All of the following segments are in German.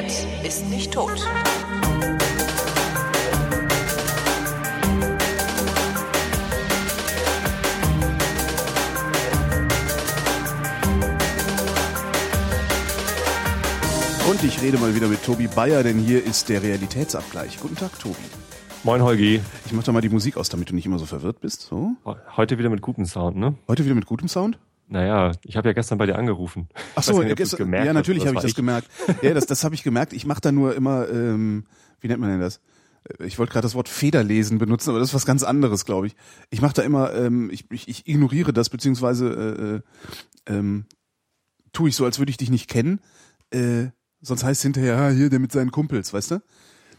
redet, ist nicht tot. Und ich rede mal wieder mit Tobi Bayer, denn hier ist der Realitätsabgleich. Guten Tag, Tobi. Moin Holgi. Ich mach da mal die Musik aus, damit du nicht immer so verwirrt bist. So. Heute wieder mit gutem Sound, ne? Heute wieder mit gutem Sound? Naja, ich habe ja gestern bei dir angerufen. Ach so, ja, gestern, ja natürlich habe ich das ich. gemerkt. Ja, das, das habe ich gemerkt. Ich mache da nur immer, ähm, wie nennt man denn das? Ich wollte gerade das Wort Federlesen benutzen, aber das ist was ganz anderes, glaube ich. Ich mache da immer, ähm, ich, ich, ich ignoriere das, beziehungsweise äh, äh, ähm, tue ich so, als würde ich dich nicht kennen. Äh, sonst heißt es hinterher, ja, hier, der mit seinen Kumpels, weißt du?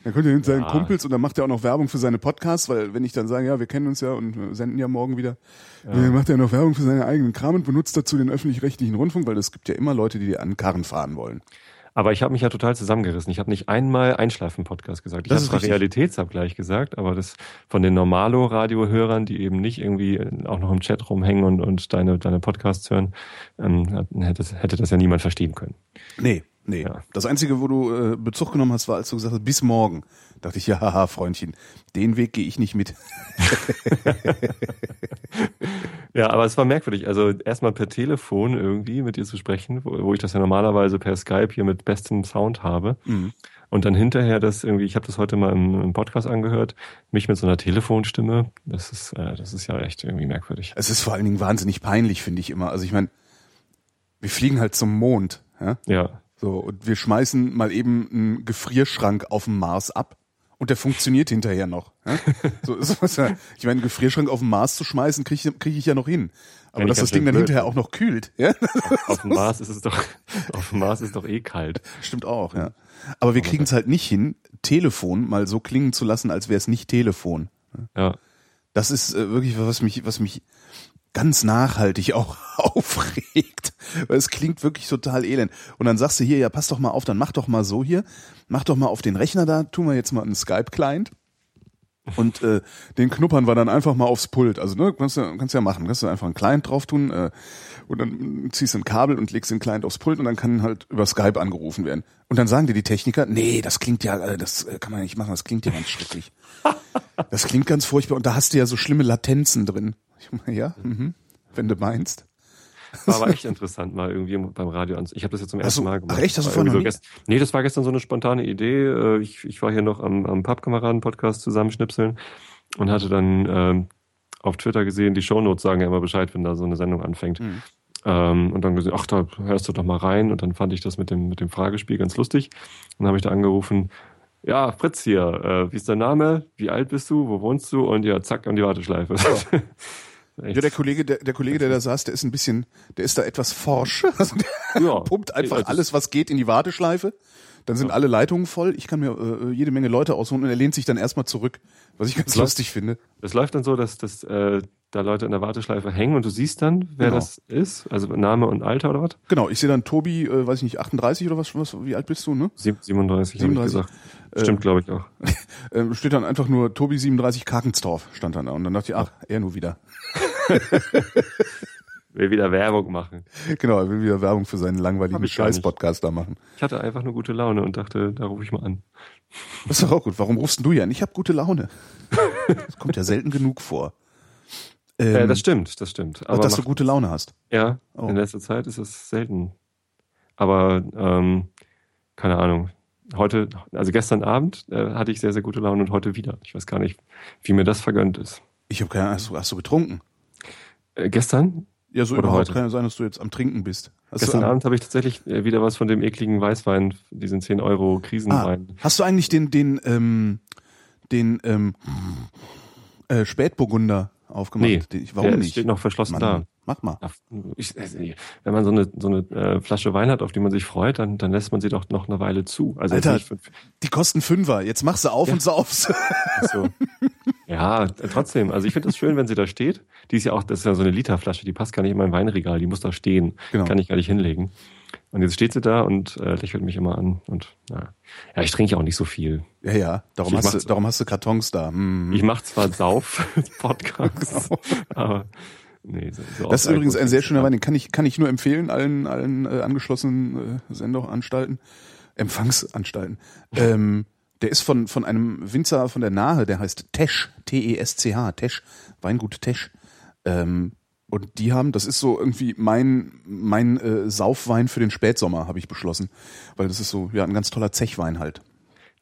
Dann kommt er mit seinen ja. Kumpels und dann macht er auch noch Werbung für seine Podcasts, weil wenn ich dann sage, ja, wir kennen uns ja und senden ja morgen wieder, ja. dann macht er noch Werbung für seine eigenen Kram und benutzt dazu den öffentlich-rechtlichen Rundfunk, weil es gibt ja immer Leute, die dir an Karren fahren wollen. Aber ich habe mich ja total zusammengerissen. Ich habe nicht einmal Einschlafen-Podcast gesagt. Ich habe zwar Realitätsabgleich gesagt, aber das von den Normalo-Radiohörern, die eben nicht irgendwie auch noch im Chat rumhängen und, und deine, deine Podcasts hören, ähm, hätte, hätte das ja niemand verstehen können. Nee, Nee. Ja. Das Einzige, wo du äh, Bezug genommen hast, war, als du gesagt hast, bis morgen. Dachte ich, ja, haha, Freundchen, den Weg gehe ich nicht mit. ja, aber es war merkwürdig. Also erstmal per Telefon irgendwie mit dir zu sprechen, wo, wo ich das ja normalerweise per Skype hier mit bestem Sound habe. Mhm. Und dann hinterher das irgendwie, ich habe das heute mal im, im, Podcast angehört, mich mit so einer Telefonstimme, das ist, äh, das ist ja echt irgendwie merkwürdig. Es ist vor allen Dingen wahnsinnig peinlich, finde ich immer. Also ich meine, wir fliegen halt zum Mond. Ja. ja. So, und wir schmeißen mal eben einen Gefrierschrank auf dem Mars ab. Und der funktioniert hinterher noch. Ja? So ist was ja. Ich meine, einen Gefrierschrank auf dem Mars zu schmeißen, kriege ich, krieg ich ja noch hin. Aber dass das Ding dann hinterher auch noch kühlt. Ja? Auf, auf dem Mars ist es doch, auf dem Mars ist doch eh kalt. Stimmt auch, ja. Aber wir kriegen es halt nicht hin, Telefon mal so klingen zu lassen, als wäre es nicht Telefon. Ja. Das ist äh, wirklich was mich, was mich ganz nachhaltig auch aufregt, weil es klingt wirklich total elend. Und dann sagst du hier, ja, pass doch mal auf, dann mach doch mal so hier, mach doch mal auf den Rechner da, tun wir jetzt mal einen Skype-Client und äh, den knuppern wir dann einfach mal aufs Pult. Also ne, kannst du kannst ja machen, kannst du einfach einen Client drauf tun äh, und dann ziehst du ein Kabel und legst den Client aufs Pult und dann kann halt über Skype angerufen werden. Und dann sagen dir die Techniker, nee, das klingt ja, äh, das äh, kann man nicht machen, das klingt ja ganz schrecklich. Das klingt ganz furchtbar und da hast du ja so schlimme Latenzen drin. Meine, ja, mhm, wenn du meinst. War aber echt interessant, mal irgendwie beim Radio an. Ich habe das jetzt zum ersten du, Mal gemacht. Ach echt, hast du vorhin so gest Nee, das war gestern so eine spontane Idee. Äh, ich, ich war hier noch am, am Pappkameraden-Podcast zusammenschnipseln und hatte dann ähm, auf Twitter gesehen, die Shownotes sagen ja immer Bescheid, wenn da so eine Sendung anfängt. Mhm. Ähm, und dann gesehen, ach, da hörst du doch mal rein. Und dann fand ich das mit dem, mit dem Fragespiel ganz lustig. Und dann habe ich da angerufen, ja, Fritz hier, äh, wie ist dein Name? Wie alt bist du? Wo wohnst du? Und ja, zack, an die Warteschleife. Ja. Ja, der Kollege, der, der Kollege, der da saß, der ist ein bisschen, der ist da etwas forsch. Also der ja. pumpt einfach alles, was geht, in die Warteschleife. Dann sind ja. alle Leitungen voll. Ich kann mir äh, jede Menge Leute ausholen und er lehnt sich dann erstmal zurück, was ich ganz das lustig läuft, finde. Es läuft dann so, dass, dass äh, da Leute in der Warteschleife hängen und du siehst dann, wer genau. das ist, also Name und Alter oder was? Genau, ich sehe dann Tobi, äh, weiß ich nicht, 38 oder was, was wie alt bist du, ne? 37, 37. gesagt. Stimmt, äh, glaube ich auch. Äh, steht dann einfach nur Tobi 37 Karkensdorf stand dann da und dann dachte ich, ach, er nur wieder. will wieder Werbung machen. Genau, er will wieder Werbung für seinen langweiligen Scheiß-Podcast da machen. Ich hatte einfach nur gute Laune und dachte, da rufe ich mal an. Das ist doch auch gut. Warum rufst du ja an? Ich habe gute Laune. Das kommt ja selten genug vor. Ähm, ja, das stimmt, das stimmt. Aber dass du gute Laune hast. Ja, oh. in letzter Zeit ist es selten. Aber ähm, keine Ahnung. Heute, also gestern Abend äh, hatte ich sehr, sehr gute Laune und heute wieder. Ich weiß gar nicht, wie mir das vergönnt ist. Ich habe keine Ahnung, hast du, hast du getrunken? Äh, gestern? Ja, so Oder überhaupt heute? kann ja sein, dass du jetzt am Trinken bist. Hast gestern Abend habe ich tatsächlich äh, wieder was von dem ekligen Weißwein, diesen 10 Euro Krisenwein. Ah, hast du eigentlich den, den, ähm, den ähm, äh, Spätburgunder aufgemacht? Nee, warum der nicht? steht noch verschlossen Mann, da. Mach mal. Ich, wenn man so eine, so eine äh, Flasche Wein hat, auf die man sich freut, dann, dann lässt man sie doch noch eine Weile zu. Also Alter, die kosten Fünfer. Jetzt machst du auf ja. und saufst. So. Ja, trotzdem. Also ich finde es schön, wenn sie da steht. Die ist ja auch, das ist ja so eine Literflasche, die passt gar nicht in mein Weinregal, die muss da stehen. Genau. Kann ich gar nicht hinlegen. Und jetzt steht sie da und äh, lächelt mich immer an. Und ja, ja ich trinke auch nicht so viel. Ja, ja, darum, hast du, darum hast du Kartons da. Hm. Ich mache zwar Sauf-Podcasts, genau. aber Nee, so, so das ist übrigens ein sehr schöner Wein, den kann ich, kann ich nur empfehlen, allen, allen äh, angeschlossenen äh, Sendeanstalten. Empfangsanstalten. ähm, der ist von, von einem Winzer von der Nahe, der heißt Tesch, T-E-S-C-H, Tesch, Weingut Tesch. Ähm, und die haben, das ist so irgendwie mein, mein äh, Saufwein für den Spätsommer, habe ich beschlossen. Weil das ist so, ja, ein ganz toller Zechwein halt.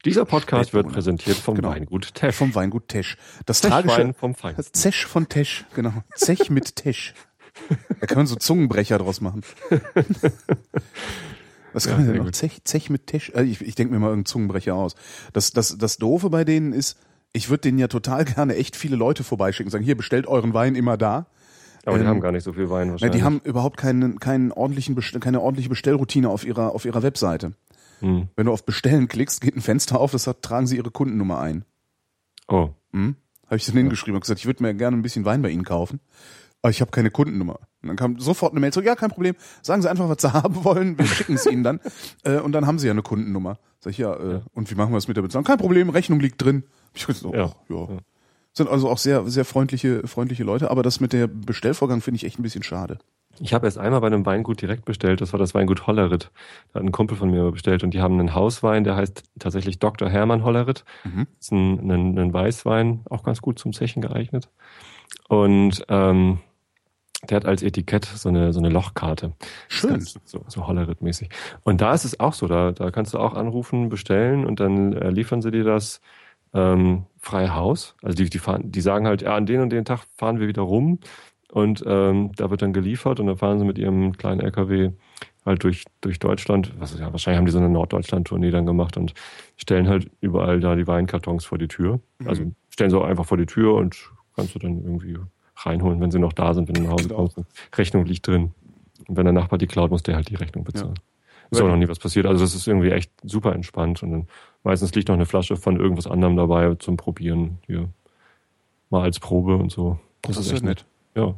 Dieser Podcast wird präsentiert vom genau. Weingut Tesch. Vom Weingut Tesch. Das Teschwein tragische vom Feinsten. Zech von Tesch, genau. Zech mit Tesch. Da kann man so Zungenbrecher draus machen. Was kann ja, man denn noch? Zech, Zech mit Tesch? Also ich ich denke mir mal irgendeinen Zungenbrecher aus. Das, das, das Doofe bei denen ist, ich würde denen ja total gerne echt viele Leute vorbeischicken, sagen, hier, bestellt euren Wein immer da. Aber ähm, die haben gar nicht so viel Wein wahrscheinlich. Ja, die haben überhaupt keinen, keinen ordentlichen, keine ordentliche Bestellroutine auf ihrer, auf ihrer Webseite. Hm. Wenn du auf Bestellen klickst, geht ein Fenster auf, das sagt, tragen Sie Ihre Kundennummer ein. Oh. Hm? Habe ich dann ja. hingeschrieben und gesagt, ich würde mir gerne ein bisschen Wein bei Ihnen kaufen. Aber ich habe keine Kundennummer. Und dann kam sofort eine Mail zurück, ja, kein Problem. Sagen Sie einfach, was Sie haben wollen, wir schicken es Ihnen dann. Äh, und dann haben Sie ja eine Kundennummer. Sag ich, ja, äh, ja. und wie machen wir es mit der Bezahlung? Kein Problem, Rechnung liegt drin. Ich gesagt, oh, ja. ja. Sind also auch sehr, sehr freundliche, freundliche Leute, aber das mit der Bestellvorgang finde ich echt ein bisschen schade. Ich habe erst einmal bei einem Weingut direkt bestellt, das war das Weingut Hollerit. Da hat ein Kumpel von mir bestellt und die haben einen Hauswein, der heißt tatsächlich Dr. Hermann Hollerit. Mhm. Das ist ein, ein, ein Weißwein, auch ganz gut zum Zechen geeignet. Und ähm, der hat als Etikett so eine, so eine Lochkarte. Schön. So, so Hollerit-mäßig. Und da ist es auch so, da, da kannst du auch anrufen, bestellen und dann äh, liefern sie dir das ähm, frei Haus. Also die, die, fahren, die sagen halt, ja, an den und den Tag fahren wir wieder rum und ähm, da wird dann geliefert und dann fahren sie mit ihrem kleinen LKW halt durch, durch Deutschland. Was, ja, wahrscheinlich haben die so eine Norddeutschland-Tournee dann gemacht und stellen halt überall da die Weinkartons vor die Tür. Mhm. Also stellen sie auch einfach vor die Tür und kannst du dann irgendwie reinholen, wenn sie noch da sind, wenn du nach Hause genau. kommst. Rechnung liegt drin. Und wenn der Nachbar die klaut, muss der halt die Rechnung bezahlen. Ja. Ist auch noch nie was passiert. Also das ist irgendwie echt super entspannt. Und dann meistens liegt noch eine Flasche von irgendwas anderem dabei zum Probieren. Hier. Mal als Probe und so. Das, das ist echt nett. nett. Ja.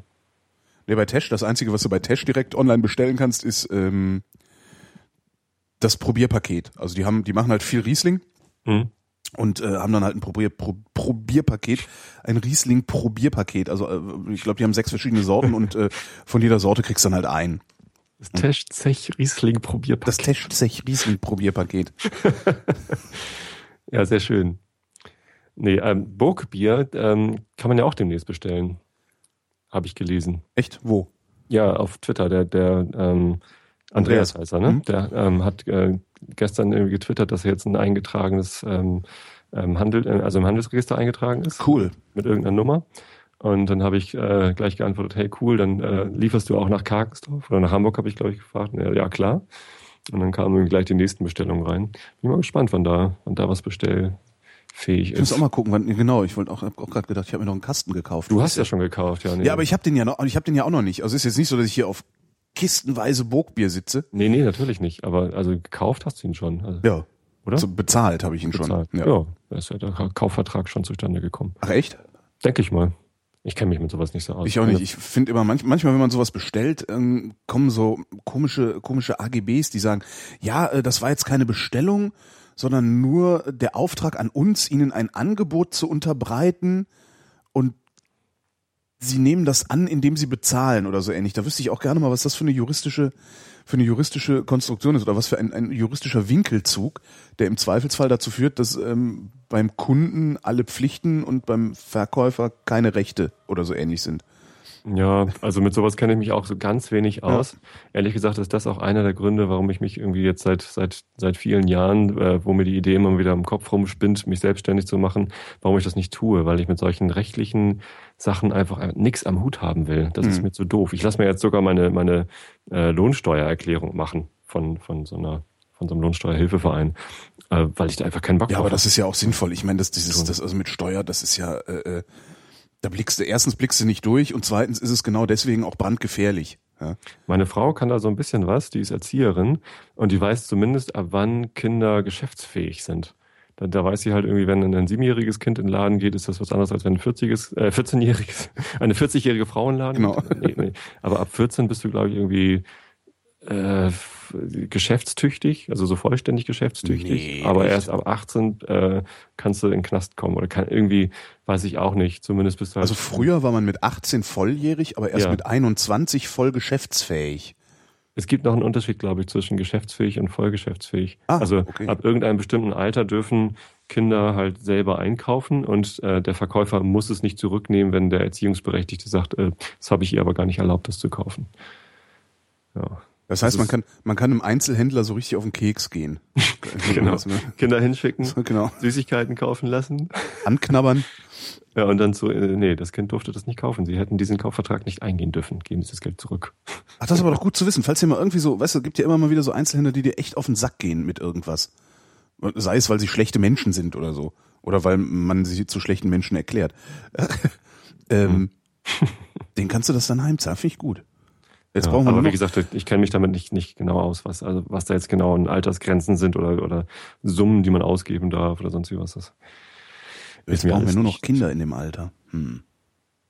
Nee, bei Tesch, das Einzige, was du bei Tesch direkt online bestellen kannst, ist ähm, das Probierpaket. Also die haben, die machen halt viel Riesling. Mhm und äh, haben dann halt ein Probier, Pro, Probierpaket, ein Riesling Probierpaket. Also äh, ich glaube, die haben sechs verschiedene Sorten und äh, von jeder Sorte kriegst du dann halt ein. Das Tesch-Zech Riesling Probierpaket. Das Tesch-Zech Riesling Probierpaket. ja, sehr schön. Nee, ähm, Burgbier ähm, kann man ja auch demnächst bestellen. Habe ich gelesen. Echt? Wo? Ja, auf Twitter. Der, der ähm, Andreas, Andreas heißt er, ne? Mhm. Der ähm, hat äh, gestern irgendwie getwittert, dass er jetzt ein eingetragenes ähm, ähm Handel, äh, also im Handelsregister eingetragen ist. Cool. Mit irgendeiner Nummer. Und dann habe ich äh, gleich geantwortet, hey cool, dann äh, lieferst du auch nach Karkensdorf oder nach Hamburg, habe ich glaube ich gefragt. Ja, ja, klar. Und dann kamen gleich die nächsten Bestellungen rein. Bin mal gespannt, wann da, wann da was bestellfähig ist. Ich muss auch mal gucken, wann, genau, ich wollte auch, auch gerade gedacht, ich habe mir noch einen Kasten gekauft. Du hast ja schon gekauft, ja. Nee. Ja, aber ich habe den ja noch, ich habe den ja auch noch nicht. Also ist jetzt nicht so, dass ich hier auf kistenweise Burgbier sitze. Nee, nee, natürlich nicht. Aber also gekauft hast du ihn schon. Also, ja. Oder? So bezahlt habe ich ihn bezahlt. schon. Ja. ja, da ist ja der Kaufvertrag schon zustande gekommen. Ach echt? Denke ich mal. Ich kenne mich mit sowas nicht so aus. Ich auch nicht. Ich finde immer manch, manchmal, wenn man sowas bestellt, ähm, kommen so komische komische AGBs, die sagen, ja, äh, das war jetzt keine Bestellung, sondern nur der Auftrag an uns, ihnen ein Angebot zu unterbreiten und sie nehmen das an, indem sie bezahlen oder so ähnlich. Da wüsste ich auch gerne mal, was das für eine juristische, für eine juristische Konstruktion ist oder was für ein, ein juristischer Winkelzug, der im Zweifelsfall dazu führt, dass ähm, beim Kunden alle Pflichten und beim Verkäufer keine Rechte oder so ähnlich sind. Ja, also mit sowas kenne ich mich auch so ganz wenig aus. Ja. Ehrlich gesagt ist das auch einer der Gründe, warum ich mich irgendwie jetzt seit seit seit vielen Jahren, äh, wo mir die Idee immer wieder im Kopf rumspinnt, mich selbstständig zu machen, warum ich das nicht tue, weil ich mit solchen rechtlichen Sachen einfach nichts am Hut haben will. Das mhm. ist mir zu doof. Ich lasse mir jetzt sogar meine meine äh, Lohnsteuererklärung machen von von so einer von so einem Lohnsteuerhilfeverein, äh, weil ich da einfach keinen Bock habe. Ja, aber das ist ja auch sinnvoll. Ich meine, das dieses das also mit Steuer, das ist ja äh, äh da blickst du, erstens blickst du nicht durch und zweitens ist es genau deswegen auch brandgefährlich. Ja. Meine Frau kann da so ein bisschen was, die ist Erzieherin und die weiß zumindest, ab wann Kinder geschäftsfähig sind. Da, da weiß sie halt irgendwie, wenn ein siebenjähriges Kind in den Laden geht, ist das was anderes, als wenn ein 40 äh, 14-jähriges, eine 40-jährige Frau in den Laden genau. geht. Nee, nee. Aber ab 14 bist du, glaube ich, irgendwie äh, geschäftstüchtig, also so vollständig geschäftstüchtig. Nee, aber nicht. erst ab 18 äh, kannst du in den Knast kommen oder kann irgendwie, weiß ich auch nicht, zumindest bis du halt Also früher war man mit 18 volljährig, aber erst ja. mit 21 voll geschäftsfähig. Es gibt noch einen Unterschied, glaube ich, zwischen geschäftsfähig und vollgeschäftsfähig. Ah, also okay. ab irgendeinem bestimmten Alter dürfen Kinder halt selber einkaufen und äh, der Verkäufer muss es nicht zurücknehmen, wenn der Erziehungsberechtigte sagt, äh, das habe ich ihr aber gar nicht erlaubt, das zu kaufen. Ja. Das heißt, Das man kann, man kann einem Einzelhändler so richtig auf den Keks gehen. Genau. Also, ne? Kinder hinschicken, So, genau. Süßigkeiten kaufen lassen. Anknabbern. Ja, und dann so, äh, nee, das Kind durfte das nicht kaufen. Sie hätten diesen Kaufvertrag nicht eingehen dürfen. Geben Sie das Geld zurück. Ach, das ist aber doch gut zu wissen. Falls ihr mal irgendwie so, weißt du, gibt ja immer mal wieder so Einzelhändler, die dir echt auf den Sack gehen mit irgendwas. Sei es, weil sie schlechte Menschen sind oder so. Oder weil man sie zu schlechten Menschen erklärt. ähm, den kannst du das dann heimzahlen. Finde ich gut. Jetzt Ja, brauchen wir aber nur wie gesagt, ich kenne mich damit nicht, nicht genau aus, was, also was da jetzt genau an Altersgrenzen sind oder, oder Summen, die man ausgeben darf oder sonst wie was. Das jetzt brauchen wir nur noch nicht- Kinder in dem Alter. Hm.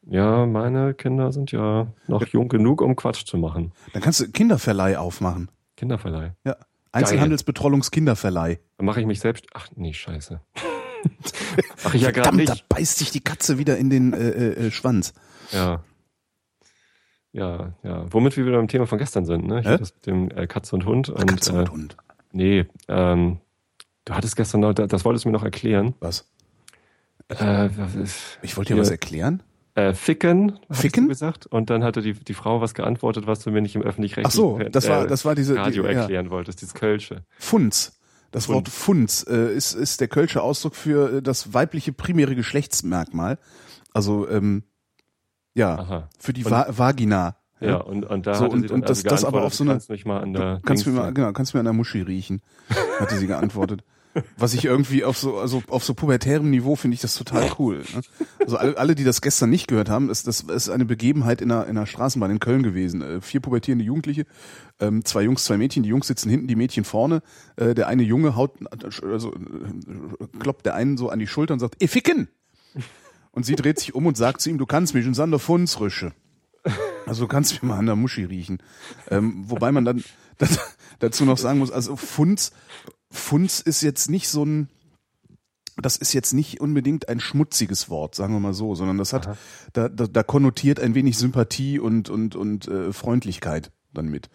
Ja, meine Kinder sind ja noch jung genug, um Quatsch zu machen. Dann kannst du Kinderverleih aufmachen. Kinderverleih. Ja. Einzelhandelsbetrollungskinderverleih. Dann mache ich mich selbst. Ach nee, scheiße. Mach ich ja gerade Verdammt, da nicht. beißt sich die Katze wieder in den äh, äh, äh, Schwanz. Ja. Ja, ja. Womit wir wieder beim Thema von gestern sind, ne? Ich hatte das mit dem äh, Katze und Hund. Und, Katze äh, und Hund. Nee, ähm, du hattest gestern noch, das wolltest du mir noch erklären. Was? Äh, was ist, Ich wollte dir was erklären. äh, Ficken, Ficken? du gesagt. Und dann hatte die, die Frau was geantwortet, was du mir nicht im öffentlich-rechtlichen Ach so, das war, äh, das war diese Radio die, ja. erklären wolltest, dieses Kölsche. Funz. Das. Wort Funz äh, ist, ist der kölsche Ausdruck für äh, das weibliche primäre Geschlechtsmerkmal. Also ähm, ja, Aha. für die Und- Va Vagina. Ja, und, und da So, und- dann und das- also das aber auf so eine- du kannst mich mal an der kannst mir mal, genau, kannst mir an der Muschi riechen, hatte sie geantwortet. Was ich irgendwie auf so, also auf so pubertärem Niveau finde ich das total cool. Ne? Also alle, alle, die das gestern nicht gehört haben, ist, das ist eine Begebenheit in einer, in einer Straßenbahn in Köln gewesen. Äh, vier pubertierende Jugendliche, ähm, zwei Jungs, zwei Mädchen. Die Jungs sitzen hinten, die Mädchen vorne. Äh, der eine Junge haut, also äh, kloppt der einen so an die Schulter und sagt, "Eh, ficken! Und sie dreht sich um und sagt zu ihm, du kannst mich in Sander Funsrüsche. Also du kannst mir mal an der Muschi riechen. Ähm, wobei man dann das, dazu noch sagen muss, also Funz, Funz ist jetzt nicht so ein, das ist jetzt nicht unbedingt ein schmutziges Wort, sagen wir mal so, sondern das hat, da, da, da konnotiert ein wenig Sympathie und, und, und äh, Freundlichkeit dann mit.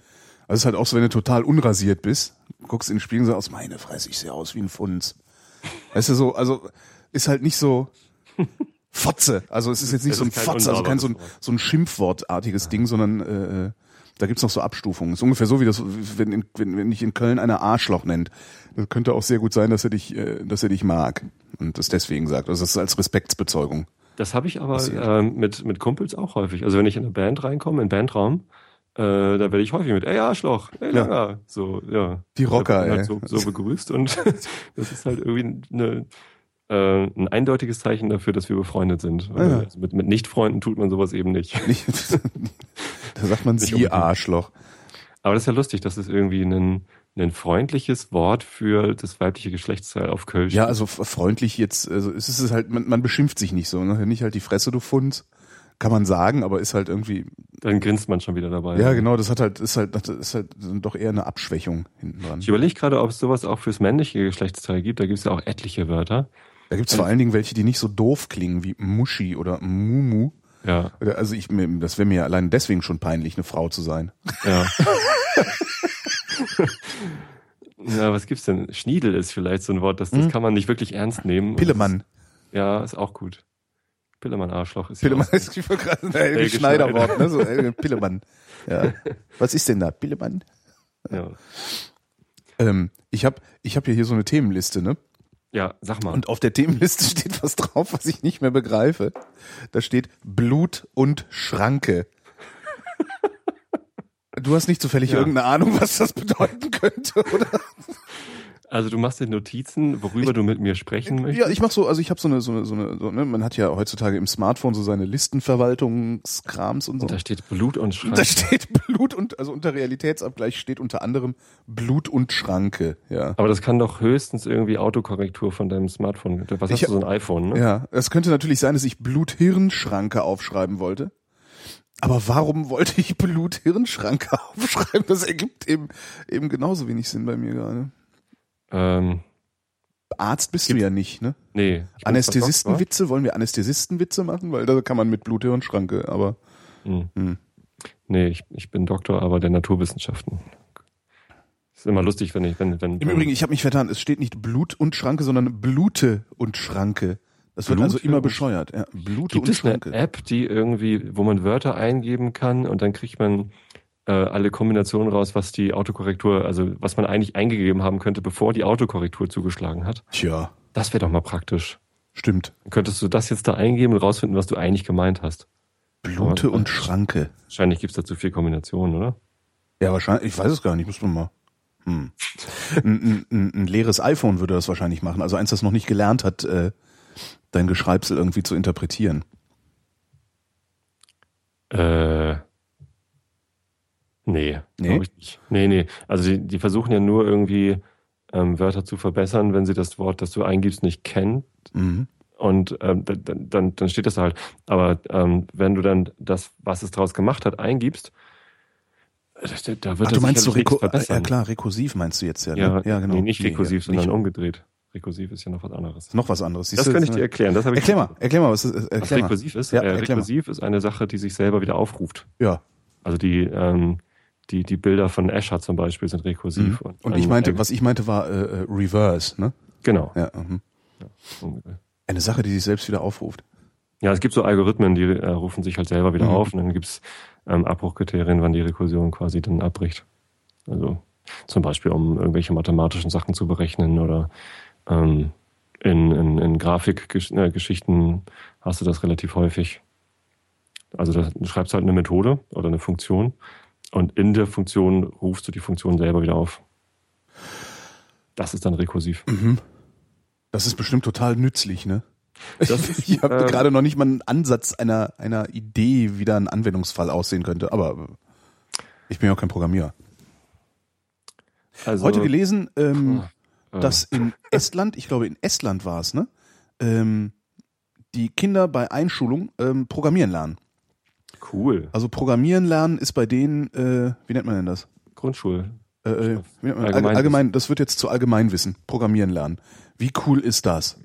Also es ist halt auch so, wenn du total unrasiert bist, guckst in den Spiegel und sagst, meine Fresse, ich sehe aus wie ein Funz. Weißt du so, also ist halt nicht so Fotze. Also es ist jetzt nicht Es so ein Fotze, also kein so ein, so ein Schimpfwortartiges Ding, sondern äh, da gibt's noch so Abstufungen. Ist ungefähr so wie das, wenn, in, wenn, wenn dich in Köln einer Arschloch nennt. Das könnte auch sehr gut sein, dass er dich, äh, dass er dich mag und das deswegen sagt. Also das ist als Respektsbezeugung. Das habe ich aber ähm, mit, mit Kumpels auch häufig. Also wenn ich in eine Band reinkomme, in den Bandraum, äh, da werde ich häufig mit, ey Arschloch, ey Ja. Langer. So, ja. Die Rocker, wird ey. Halt so, so begrüßt und das ist halt irgendwie eine, äh, ein eindeutiges Zeichen dafür, dass wir befreundet sind. Ah, ja. Also mit, mit Nicht-Freunden tut man sowas eben nicht. Da sagt man sie. Arschloch. Aber das ist ja lustig, das ist irgendwie ein, ein freundliches Wort für das weibliche Geschlechtsteil auf Kölsch. Ja, also freundlich jetzt, also es ist halt, man, man beschimpft sich nicht so, ne? Nicht halt die Fresse, du Funz. Kann man sagen, aber ist halt irgendwie, Dann grinst man schon wieder dabei. ja genau, das hat halt, ist halt, das ist halt doch eher eine Abschwächung hinten dran. Ich überlege gerade, ob es sowas auch fürs männliche Geschlechtsteil gibt. Da gibt es ja auch etliche Wörter. Da gibt's vor allen Dingen welche, die nicht so doof klingen wie Muschi oder Mumu. Ja, Also ich, das wäre mir allein deswegen schon peinlich, eine Frau zu sein. ja. ja, was gibt's denn? Schniedel ist vielleicht so ein Wort, das, das Hm. kann man nicht wirklich ernst nehmen. Pillemann. Ja, ist auch gut. Pillemann Arschloch ist Pillemann ja ist gerade ein Helge Helge Schneider Schneider. Wort, ne? So Helge Pillemann. Ja. Was ist denn da? Pillemann? ja. Ähm, ich habe ich hab ja hier so eine Themenliste, ne? Ja, sag mal. Und auf der Themenliste steht was drauf, was ich nicht mehr begreife. Da steht Blut und Schranke. Du hast nicht zufällig Ja. irgendeine Ahnung, was das bedeuten könnte, oder? Also du machst dir Notizen, worüber du mit mir sprechen möchtest. Ja, ich mach so, also ich habe so eine, so eine, so eine, so, ne, man hat ja heutzutage im Smartphone so seine Listenverwaltungskrams und so. Und da steht Blut und Schrank. Da steht Blut und, also unter Realitätsabgleich steht unter anderem Blut und Schranke, ja. Aber das kann doch höchstens irgendwie Autokorrektur von deinem Smartphone. Was Ich hast du, so ein iPhone, ne? Ja, es könnte natürlich sein, dass ich Blut-Hirn-Schranke aufschreiben wollte. Aber warum wollte ich Blut-Hirn-Schranke aufschreiben? Das ergibt eben, eben genauso wenig Sinn bei mir gerade. Ähm, Arzt bist du ja nicht, ne? nee. Anästhesistenwitze, wollen wir Anästhesistenwitze machen? Weil da kann man mit Blut-Hirn-Schranke, aber. Hm. hm. Nee, ich, ich bin Doktor, aber der Naturwissenschaften. Ist immer lustig, wenn ich, wenn, wenn. Im Übrigen, ich habe mich vertan, es steht nicht Blut und Schranke, sondern Blute und Schranke. Das wird Blute also immer bescheuert. Ja, Blute Gibt und es eine Schranke. App, die irgendwie, wo man Wörter eingeben kann und dann kriegt man äh, alle Kombinationen raus, was die Autokorrektur, also was man eigentlich eingegeben haben könnte, bevor die Autokorrektur zugeschlagen hat? Tja, Das wäre doch mal praktisch. stimmt. Dann könntest du das jetzt da eingeben und rausfinden, was du eigentlich gemeint hast. Blute Aber- und Schranke. Wahrscheinlich gibt es dazu vier Kombinationen, oder? Ja, wahrscheinlich, ich weiß es gar nicht, müssen wir mal. Hm. Ein, ein, ein, ein leeres iPhone würde das wahrscheinlich machen. Also eins, das noch nicht gelernt hat, äh, dein Geschreibsel irgendwie zu interpretieren. Äh. Nee, Nee? ich nicht. Nee, nee. Also die, die versuchen ja nur irgendwie ähm, Wörter zu verbessern, wenn sie das Wort, das du eingibst, nicht kennen. Mhm. Und ähm, dann, dann, dann steht das da halt. Aber ähm, wenn du dann das, was es draus gemacht hat, eingibst, äh, da, da wird Ach, das du meinst so Reko nichts ja verbessern. klar, rekursiv meinst du jetzt ja, ne? Ja, ja genau. Nee, nicht rekursiv, ja, sondern nicht. umgedreht. Rekursiv ist ja noch was anderes. noch was anderes. Das Siehst du, kann ich dir erklären. Das ich Erklär mal, erklär mal, was ist, Was erklär mal. rekursiv ist? Ja, äh, erklär mal. rekursiv ist eine Sache, die sich selber wieder aufruft. Ja. Also die, ähm, die, die Bilder von Escher zum Beispiel sind rekursiv. Mhm. Und ich meinte, was ich meinte, war äh, äh, Reverse, ne? Genau. Ja, mhm. Ja, Eine Sache, die sich selbst wieder aufruft. es gibt so Algorithmen, die äh, rufen sich halt selber wieder Mhm. auf und dann gibt's ähm, Abbruchkriterien, wann die Rekursion quasi dann abbricht. Also zum Beispiel, um irgendwelche mathematischen Sachen zu berechnen oder ähm, in, in, in Grafikgeschichten hast du das relativ häufig. Also du schreibst halt eine Methode oder eine Funktion und in der Funktion rufst du die Funktion selber wieder auf. Das ist dann rekursiv. Mhm. Das ist bestimmt total nützlich, ne? Das- ich habe ähm, gerade noch nicht mal einen Ansatz einer, einer Idee, wie da ein Anwendungsfall aussehen könnte, aber äh, ich bin ja auch kein Programmierer. Also, Heute gelesen, ähm, äh, dass in Estland, ich glaube in Estland war es, ne? Ähm, die Kinder bei Einschulung ähm, programmieren lernen. Cool. Also programmieren lernen ist bei denen, äh, wie nennt man denn das? Grundschul. Äh, äh, allgemein, allgemein, das wird jetzt zu Allgemeinwissen, programmieren lernen. Wie cool ist das?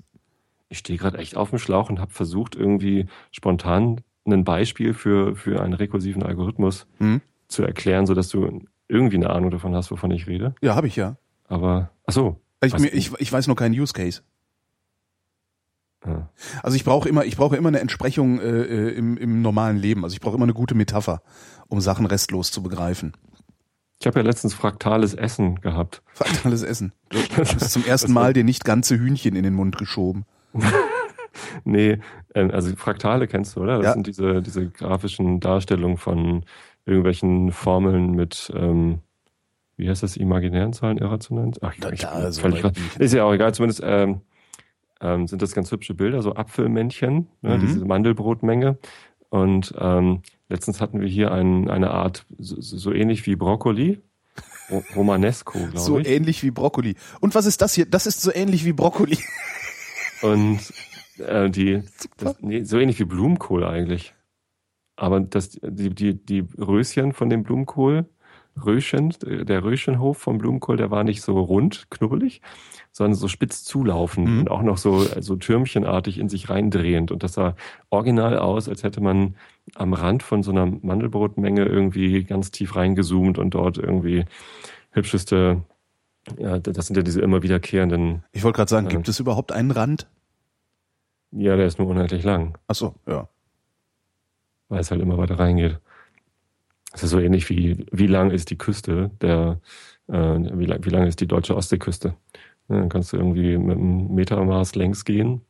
Ich stehe gerade echt auf dem Schlauch und habe versucht, irgendwie spontan ein Beispiel für, für einen rekursiven Algorithmus Hm? zu erklären, sodass du irgendwie eine Ahnung davon hast, wovon ich rede. Ja, habe ich ja. Aber, ach so. Ich, Was- mir, ich, ich weiß nur keinen Use Case. Ja. Also ich brauche immer, ich brauche immer eine Entsprechung äh, äh, im, im normalen Leben. Also ich brauche immer eine gute Metapher, um Sachen restlos zu begreifen. Ich habe ja letztens fraktales Essen gehabt. Faktales Essen. Du hast zum ersten Mal dir nicht ganze Hühnchen in den Mund geschoben. Nee, ähm, also Fraktale kennst du, oder? Das Ja. sind diese, diese grafischen Darstellungen von irgendwelchen Formeln mit, ähm, wie heißt das, imaginären Zahlen, irrationalen? Ach, Da- ich, da, ich, so völlig weit grad- nicht. ist ja auch egal, zumindest ähm, ähm, sind das ganz hübsche Bilder, so Apfelmännchen, ne, Mhm. diese Mandelbrotmenge. Und ähm, letztens hatten wir hier ein, eine Art, so, so ähnlich wie Brokkoli, Ro- Romanesco, glaube So ich. ähnlich wie Brokkoli. Und was ist das hier? Das ist so ähnlich wie Brokkoli. Und äh, die, das, nee, so ähnlich wie Blumenkohl eigentlich. Aber das, die, die, die Röschen von dem Blumenkohl, Röschen, der Röschenhof vom Blumenkohl, der war nicht so rund, knubbelig, sondern so spitz zulaufend Mhm. und auch noch so, so türmchenartig in sich reindrehend. Und das sah original aus, als hätte man am Rand von so einer Mandelbrotmenge irgendwie ganz tief reingezoomt und dort irgendwie hübscheste, ja, das sind ja diese immer wiederkehrenden, Ich wollte gerade sagen, Ja. gibt es überhaupt einen Rand? ja, der ist nur unendlich lang. Ach so, ja. weil es halt immer weiter reingeht. Es ist so ähnlich wie, wie lang ist die Küste der, äh, wie, lang, wie lang ist die deutsche Ostseeküste? Ja, dann kannst du irgendwie mit einem Metermaß längs gehen.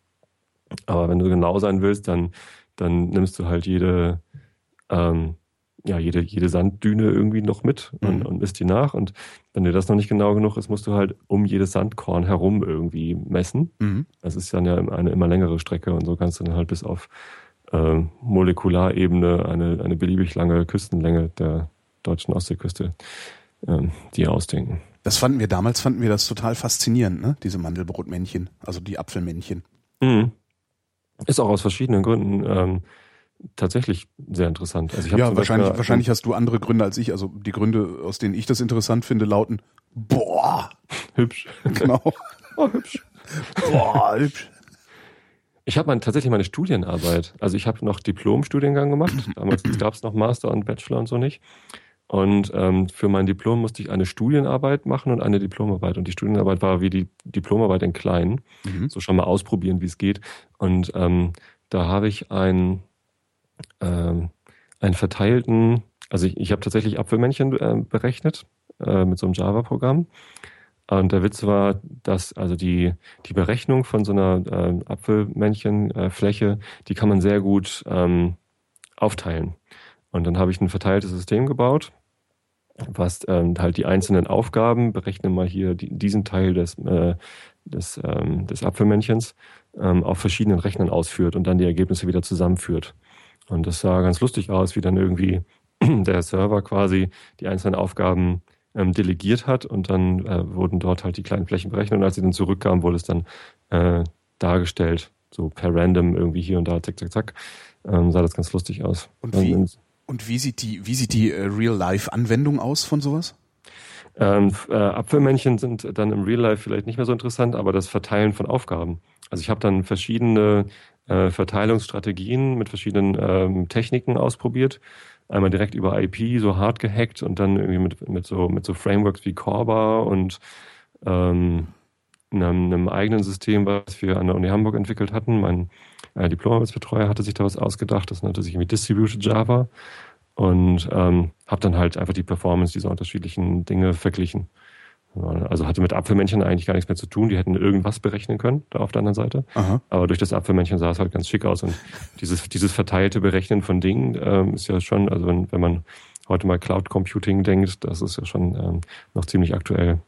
Aber wenn du genau sein willst, dann, dann nimmst du halt jede, ähm, ja, jede, jede Sanddüne irgendwie noch mit und, Mhm. und misst die nach. Und wenn dir das noch nicht genau genug ist, musst du halt um jedes Sandkorn herum irgendwie messen. Mhm. Das ist dann ja eine immer längere Strecke und so kannst du dann halt bis auf äh, Molekularebene eine, eine beliebig lange Küstenlänge der deutschen Ostseeküste ähm, die ausdenken. Das fanden wir damals, fanden wir das total faszinierend, ne? Diese Mandelbrotmännchen, also die Apfelmännchen. Mhm. Ist auch aus verschiedenen Gründen ähm, tatsächlich sehr interessant. Also Ja, wahrscheinlich, Beispiel- wahrscheinlich hast du andere Gründe als ich. Also die Gründe, aus denen ich das interessant finde, lauten Boah, hübsch. genau. Oh, hübsch. Boah, hübsch. Ich habe tatsächlich meine Studienarbeit, also ich habe noch Diplom-Studiengang gemacht. Damals gab es noch Master und Bachelor und so nicht. Und ähm, für mein Diplom musste ich eine Studienarbeit machen und eine Diplomarbeit. Und die Studienarbeit war wie die Diplomarbeit in klein. Mhm. So schon mal ausprobieren, wie es geht. Und ähm, da habe ich ein, ähm, einen verteilten, also ich, ich habe tatsächlich Apfelmännchen äh, berechnet äh, mit so einem Java-Programm. Und der Witz war, dass also die, die Berechnung von so einer äh, Apfelmännchenfläche, die kann man sehr gut ähm, aufteilen. Und dann habe ich ein verteiltes System gebaut, was ähm, halt die einzelnen Aufgaben, berechne mal hier die, diesen Teil des, äh, des, ähm, des Apfelmännchens, ähm, auf verschiedenen Rechnern ausführt und dann die Ergebnisse wieder zusammenführt. Und das sah ganz lustig aus, wie dann irgendwie der Server quasi die einzelnen Aufgaben ähm, delegiert hat und dann äh, wurden dort halt die kleinen Flächen berechnet und als sie dann zurückkamen, wurde es dann äh, dargestellt, so per random irgendwie hier und da, zack, zack, zack. Ähm, sah das ganz lustig aus. Und wie, und wie sieht die, wie sieht die äh, Real-Life-Anwendung aus von sowas? Ähm, äh, Apfelmännchen sind dann im Real Life vielleicht nicht mehr so interessant, aber das Verteilen von Aufgaben. Also ich habe dann verschiedene äh, Verteilungsstrategien mit verschiedenen ähm, Techniken ausprobiert. Einmal direkt über IP, so hart gehackt und dann irgendwie mit, mit, so, mit so Frameworks wie Corba und ähm, einem, einem eigenen System, was wir an der Uni Hamburg entwickelt hatten. Mein äh, Diplomarbeitsbetreuer hatte sich da was ausgedacht, das nannte sich irgendwie Distributed Java und ähm, habe dann halt einfach die Performance dieser unterschiedlichen Dinge verglichen. Also hatte mit Apfelmännchen eigentlich gar nichts mehr zu tun. Die hätten irgendwas berechnen können, da auf der anderen Seite. Aha. Aber durch das Apfelmännchen sah es halt ganz schick aus. Und dieses, dieses verteilte Berechnen von Dingen ähm, ist ja schon, also wenn, wenn man heute mal Cloud Computing denkt, das ist ja schon ähm, noch ziemlich aktuell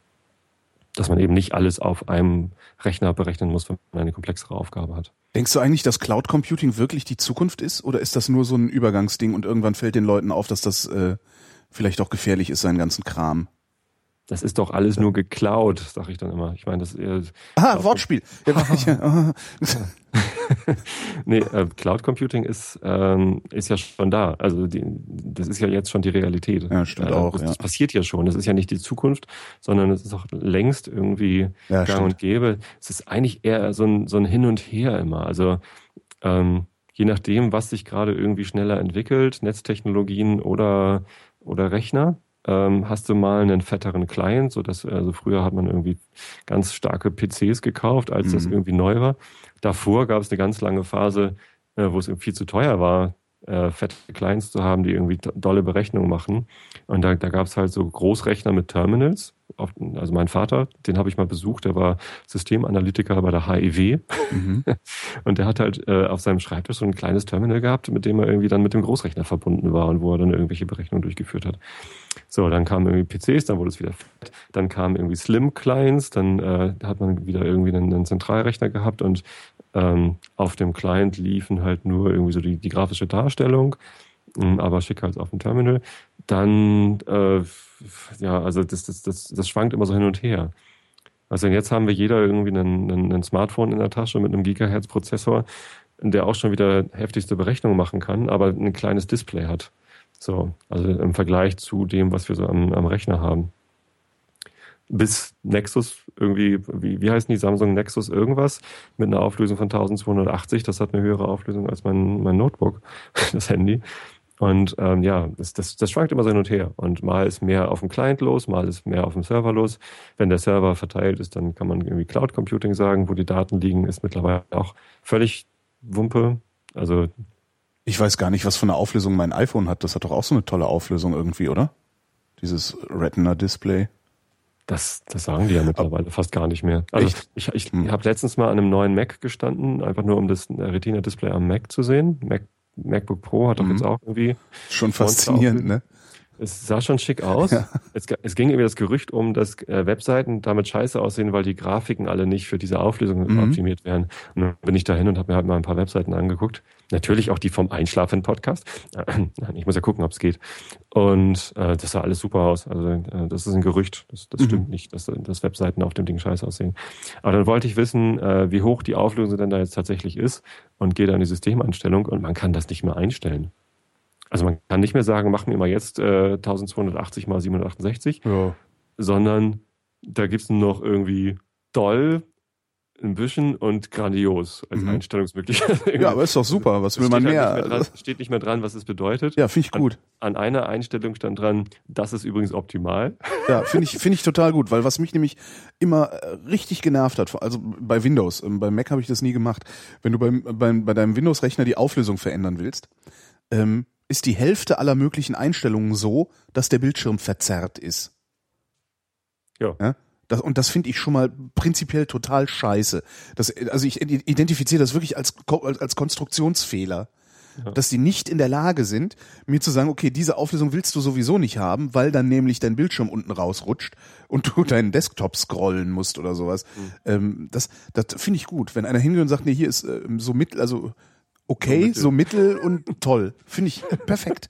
dass man eben nicht alles auf einem Rechner berechnen muss, wenn man eine komplexere Aufgabe hat. Denkst du eigentlich, dass Cloud Computing wirklich die Zukunft ist oder ist das nur so ein Übergangsding und irgendwann fällt den Leuten auf, dass das äh, vielleicht auch gefährlich ist, seinen ganzen Kram? Das ist doch alles nur geklaut, sag ich dann immer. Ich meine, das ist Ah, Wortspiel. nee, äh, Cloud Computing ist, ähm, ist ja schon da. Also die, das ist ja jetzt schon die Realität. Ja, stimmt äh, auch. Das, ja. das, passiert ja schon. Das ist ja nicht die Zukunft, sondern es ist auch längst irgendwie ja, gang stimmt. und gäbe. Es ist eigentlich eher so ein, so ein Hin und Her immer. Also ähm, je nachdem, was sich gerade irgendwie schneller entwickelt, Netztechnologien oder, oder Rechner, ähm, hast du mal einen fetteren Client, so dass also früher hat man irgendwie ganz starke PCs gekauft, als mhm. das irgendwie neu war. Davor gab es eine ganz lange Phase, äh, wo es viel zu teuer war, äh, fette Clients zu haben, die irgendwie dolle Berechnungen machen. Und da, da gab es halt so Großrechner mit Terminals. Also mein Vater, den habe ich mal besucht, der war Systemanalytiker bei der HIW. Mhm. Und der hat halt äh, auf seinem Schreibtisch so ein kleines Terminal gehabt, mit dem er irgendwie dann mit dem Großrechner verbunden war und wo er dann irgendwelche Berechnungen durchgeführt hat. So, dann kamen irgendwie PCs, dann wurde es wieder fett. Dann kamen irgendwie Slim-Clients, dann äh, hat man wieder irgendwie einen, einen Zentralrechner gehabt und ähm, auf dem Client liefen halt nur irgendwie so die, die grafische Darstellung, ähm, aber schicker als auf dem Terminal. Dann, äh, ja, also das, das, das, das schwankt immer so hin und her. Also jetzt haben wir jeder irgendwie einen Smartphone in der Tasche mit einem Gigahertz-Prozessor, der auch schon wieder heftigste Berechnungen machen kann, aber ein kleines Display hat. So, also im Vergleich zu dem, was wir so am, am Rechner haben bis Nexus irgendwie, wie, wie heißen die Samsung Nexus irgendwas, mit einer Auflösung von 1280. Das hat eine höhere Auflösung als mein, mein Notebook, das Handy. Und ähm, ja, das, das, das schwankt immer so hin und her. Und mal ist mehr auf dem Client los, mal ist mehr auf dem Server los. Wenn der Server verteilt ist, dann kann man irgendwie Cloud Computing sagen, wo die Daten liegen, ist mittlerweile auch völlig Wumpe. Also ich weiß gar nicht, was für eine Auflösung mein iPhone hat. Das hat doch auch so eine tolle Auflösung irgendwie, oder? Dieses Retina-Display. Das, das sagen die ja mittlerweile fast gar nicht mehr. Also Echt? ich, ich hm. habe letztens mal an einem neuen Mac gestanden, einfach nur um das Retina-Display am Mac zu sehen. Mac, MacBook Pro hat doch hm. jetzt auch irgendwie. Schon faszinierend, ne? Es sah schon schick aus. Ja. Es, es, ging irgendwie das Gerücht um, dass äh, Webseiten damit scheiße aussehen, weil die Grafiken alle nicht für diese Auflösung mhm. optimiert werden. Und dann bin ich dahin und habe mir halt mal ein paar Webseiten angeguckt. Natürlich auch die vom Einschlafen Podcast. Ich muss ja gucken, ob es geht. Und äh, das sah alles super aus. Also äh, das ist ein Gerücht. Das, das mhm. stimmt nicht, dass, dass Webseiten auf dem Ding scheiße aussehen. Aber dann wollte ich wissen, äh, wie hoch die Auflösung denn da jetzt tatsächlich ist und gehe dann in die Systemeinstellung und man kann das nicht mehr einstellen. Also man kann nicht mehr sagen, mach mir mal jetzt äh, 1280 mal 768, ja. sondern da gibt es nur noch irgendwie doll ein bisschen und grandios als Mhm. Einstellungsmöglichkeit. Ja, aber ist doch super. Was will man steht mehr? Halt nicht mehr dran, steht nicht mehr dran, was es bedeutet. Ja, finde ich gut. An einer Einstellung stand dran, das ist übrigens optimal. Ja, finde ich, finde ich total gut, weil was mich nämlich immer äh, richtig genervt hat, also bei Windows, ähm, bei Mac habe ich das nie gemacht, wenn du beim, beim, bei deinem Windows-Rechner die Auflösung verändern willst, ähm, ist die Hälfte aller möglichen Einstellungen so, dass der Bildschirm verzerrt ist. Ja. ja? Das, und das finde ich schon mal prinzipiell total scheiße. Das, also ich identifiziere das wirklich als, als Konstruktionsfehler. Ja. Dass die nicht in der Lage sind, mir zu sagen, okay, diese Auflösung willst du sowieso nicht haben, weil dann nämlich dein Bildschirm unten rausrutscht und du deinen Desktop scrollen musst oder sowas. Mhm. Ähm, das das finde ich gut. Wenn einer hingeht und sagt, nee, hier ist ähm, so mittel, also okay, So mittel. so mittel und toll. Finde ich äh, perfekt.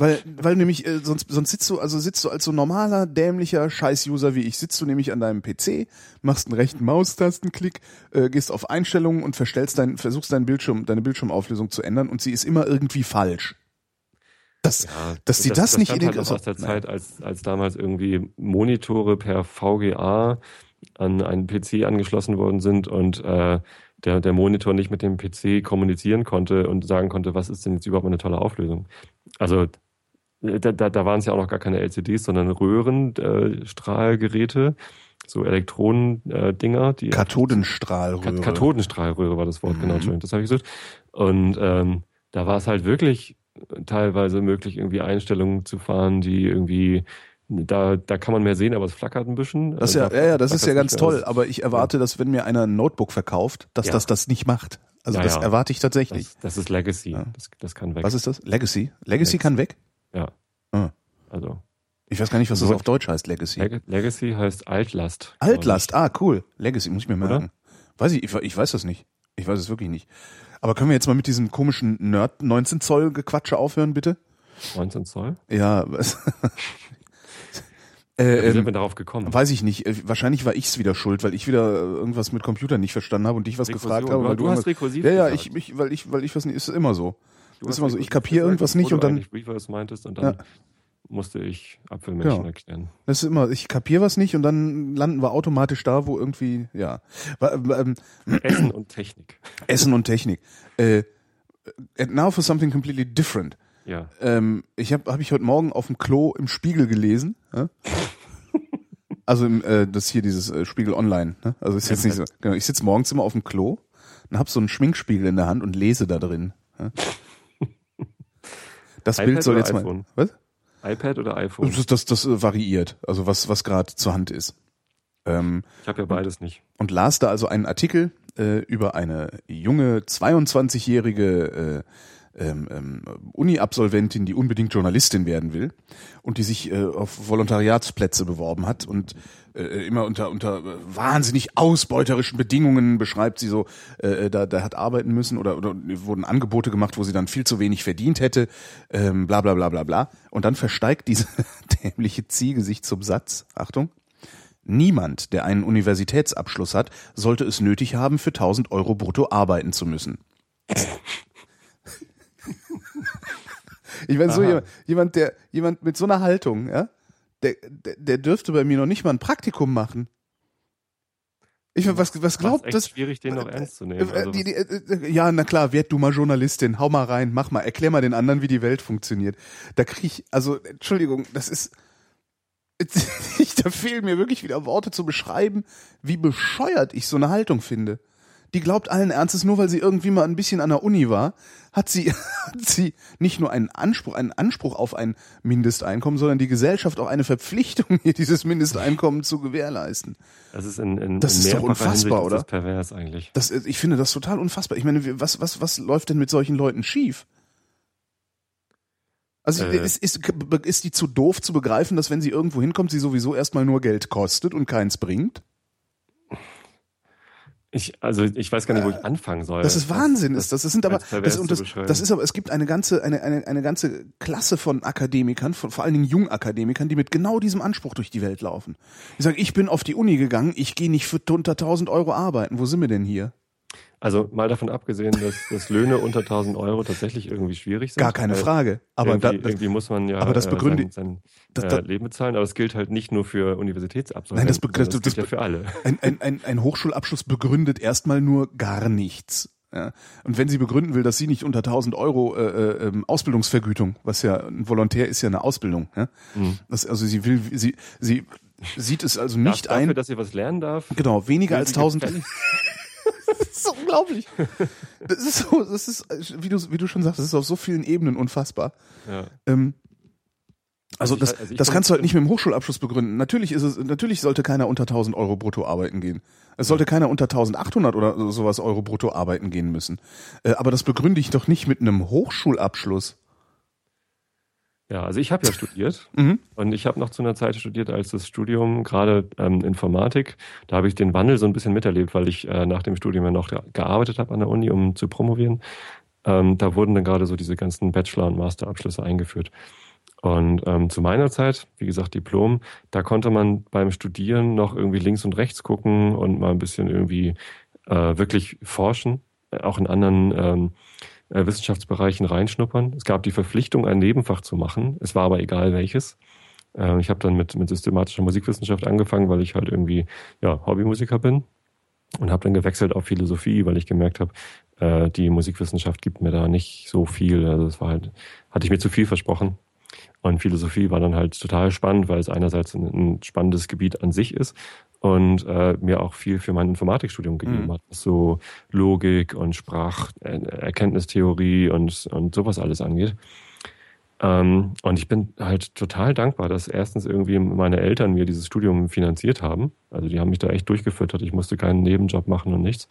Weil, weil nämlich, äh, sonst, sonst sitzt du, also sitzt du als so normaler, dämlicher Scheiß-User wie ich, sitzt du nämlich an deinem PC, machst einen rechten Maustastenklick, äh, gehst auf Einstellungen und verstellst dein, versuchst deinen Bildschirm, deine Bildschirmauflösung zu ändern und sie ist immer irgendwie falsch. Das, Ja, dass die das, nicht stammt in halt den noch aus der Zeit, als, als damals irgendwie Monitore per VGA an einen PC angeschlossen worden sind und äh, der, der Monitor nicht mit dem PC kommunizieren konnte und sagen konnte, was ist denn jetzt überhaupt eine tolle Auflösung. Also äh, da, da, da waren es ja auch noch gar keine LCDs, sondern Röhrenstrahlgeräte, äh, Strahlgeräte, so Elektronendinger, die Kathodenstrahlröhre. Kat- Kathodenstrahlröhre war das Wort, Mhm. genau, Entschuldigung, das habe ich gesagt. Und ähm, da war es halt wirklich teilweise möglich, irgendwie Einstellungen zu fahren, die irgendwie, da, da kann man mehr sehen, aber es flackert ein bisschen. Das ist ja, da ja, ja, das ist ja ganz toll, aber ich erwarte, dass wenn mir einer ein Notebook verkauft, dass Ja. das das nicht macht. Also Ja, das ja. erwarte ich tatsächlich. Das, das ist Legacy, Ja. das, das kann weg. Was ist das? Legacy? Legacy Legacy. kann weg? Ja. Ah. Also, Ich weiß gar nicht, was das auf Deutsch heißt, Legacy. Leg Legacy heißt Altlast. Altlast, ah, cool. Legacy, muss ich mir merken. Weiß ich, ich, ich weiß das nicht. Ich weiß es wirklich nicht. Aber können wir jetzt mal mit diesem komischen Nerd 19 Zoll Gequatsche aufhören, bitte? ich. 19 Zoll? Ja, was? Wie äh, sind ähm, wir darauf gekommen? weiß ich nicht. Äh, Wahrscheinlich war ich's wieder schuld, weil ich wieder äh, irgendwas mit Computern nicht verstanden habe und dich was Rekursion. gefragt habe. Weil du hast irgendwas- rekursiv Ja, ja, ich, ich, weil ich, weil ich was nicht, ist immer so. Du ist hast immer so, ich kapiere irgendwas nicht und du dann- eigentlich Reverse meintest und dann Ja. musste ich Apfelmännchen Ja. erklären. Das ist immer, ich kapiere was nicht und dann landen wir automatisch da, wo irgendwie, ja. Wa- ähm, Essen und Technik. Essen und Technik. Äh, now for something completely different. Ja. Ähm, ich habe hab ich heute Morgen auf dem Klo im Spiegel gelesen. Ja? Also im, äh, das hier dieses äh, Spiegel Online. Ne? Also ist jetzt nicht so. Genau, ich sitze morgens immer auf dem Klo und habe so einen Schminkspiegel in der Hand und lese da drin. Ja? Das iPad Bild soll jetzt mal. iPhone? Was? iPad oder iPhone? Das, das, das äh, variiert. Also was was gerade zur Hand ist. Ähm, Ich habe ja beides nicht. und las da also einen Artikel äh, über eine junge 22-jährige äh, ähm, ähm, Uni-Absolventin, die unbedingt Journalistin werden will und die sich äh, auf Volontariatsplätze beworben hat und äh, immer unter unter äh, wahnsinnig ausbeuterischen Bedingungen beschreibt sie so, äh, da, da hat arbeiten müssen oder, oder wurden Angebote gemacht, wo sie dann viel zu wenig verdient hätte, ähm, bla bla bla bla bla. Und dann versteigt diese dämliche Ziege sich zum Satz, Achtung, Niemand, der einen Universitätsabschluss hat, sollte es nötig haben, für 1000 Euro brutto arbeiten zu müssen. ich meine, so jemand, jemand, der, jemand mit so einer Haltung, ja, der, der, der dürfte bei mir noch nicht mal ein Praktikum machen. Ich meine, was, was Glaubt das? schwierig, den noch ernst zu nehmen. Äh, Also, die, die, äh, ja, na klar, werd du mal Journalistin, hau mal rein, mach mal, erklär mal den anderen, wie die Welt funktioniert. Da krieg ich, also, Entschuldigung, das ist, ich, da fehlen mir wirklich wieder Worte zu beschreiben, wie bescheuert ich so eine Haltung finde. Die glaubt allen Ernstes, nur weil sie irgendwie mal ein bisschen an der Uni war, hat sie, hat sie nicht nur einen Anspruch, einen Anspruch auf ein Mindesteinkommen, sondern die Gesellschaft auch eine Verpflichtung, ihr dieses Mindesteinkommen zu gewährleisten. das ist in, in, Das in ist doch unfassbar, Hinsicht ist oder? Das pervers eigentlich. Das, ich finde das total unfassbar. Ich meine, was, was, was läuft denn mit solchen Leuten schief? Also Äh. ist, ist, ist die zu doof zu begreifen, dass wenn sie irgendwo hinkommt, sie sowieso erstmal nur Geld kostet und keins bringt? Ich, also ich weiß gar nicht, wo ich anfangen soll. Das ist Wahnsinn, ist das. Das sind aber das, und das, das ist aber es gibt eine ganze eine eine eine ganze Klasse von Akademikern, von, vor allen Dingen Jungakademikern, die mit genau diesem Anspruch durch die Welt laufen. Die sagen, ich bin auf die Uni gegangen, ich gehe nicht für unter 1000 Euro arbeiten. Wo sind wir denn hier? Also mal davon abgesehen, dass, dass Löhne unter 1000 Euro tatsächlich irgendwie schwierig sind. Gar keine Frage. Aber irgendwie, da, das, irgendwie muss man ja aber das äh, begründet- sein, sein das- äh, das- Leben bezahlen, aber es gilt halt nicht nur für Universitätsabsolventen, Nein, das das- das, das gilt ja für alle. ein, ein, ein, ein Hochschulabschluss begründet erstmal nur gar nichts. Ja. Und wenn sie begründen will, dass sie nicht unter 1000 Euro äh, äh, ähm, Ausbildungsvergütung, was ja ein Volontär ist ja eine Ausbildung, ja? Mhm. das, also sie will, sie, sie sieht es also nicht dafür, ein, dass sie was lernen darf. genau, weniger als sie 1000. Das ist so unglaublich. Das ist so, das ist, wie du, wie du schon sagst, das ist auf so vielen Ebenen unfassbar. Ja. Ähm, also, Also ich- das, also das kannst du halt nicht mit dem Hochschulabschluss begründen. Natürlich ist es, natürlich sollte keiner unter 1000 Euro brutto arbeiten gehen. Es sollte keiner unter 1800 oder sowas Euro brutto arbeiten gehen müssen. Äh, aber das begründe ich doch nicht mit einem Hochschulabschluss. Ja, also ich habe ja studiert Mhm. und ich habe noch zu einer Zeit studiert, als das Studium gerade ähm, Informatik, da habe ich den Wandel so ein bisschen miterlebt, weil ich äh, nach dem Studium ja noch gearbeitet habe an der Uni, um zu promovieren. Ähm, da wurden dann gerade so diese ganzen Bachelor- und Masterabschlüsse eingeführt. Und ähm, zu meiner Zeit, wie gesagt, Diplom, da konnte man beim Studieren noch irgendwie links und rechts gucken und mal ein bisschen irgendwie äh, wirklich forschen, äh, auch in anderen ähm, äh, Wissenschaftsbereichen reinschnuppern. Es gab die Verpflichtung, ein Nebenfach zu machen. Es war aber egal welches. Äh, ich habe dann mit, mit systematischer Musikwissenschaft angefangen, weil ich halt irgendwie ja, Hobbymusiker bin und habe dann gewechselt auf Philosophie, weil ich gemerkt habe, äh, die Musikwissenschaft gibt mir da nicht so viel. Also es war halt, hatte ich mir zu viel versprochen. Und Philosophie war dann halt total spannend, weil es einerseits ein, ein spannendes Gebiet an sich ist und äh, mir auch viel für mein Informatikstudium gegeben Mhm. hat. was So Logik und Spracherkenntnistheorie und, und sowas alles angeht. Ähm, und ich bin halt total dankbar, dass erstens irgendwie meine Eltern mir dieses Studium finanziert haben. Also die haben mich da echt durchgefüttert. Ich musste keinen Nebenjob machen und nichts.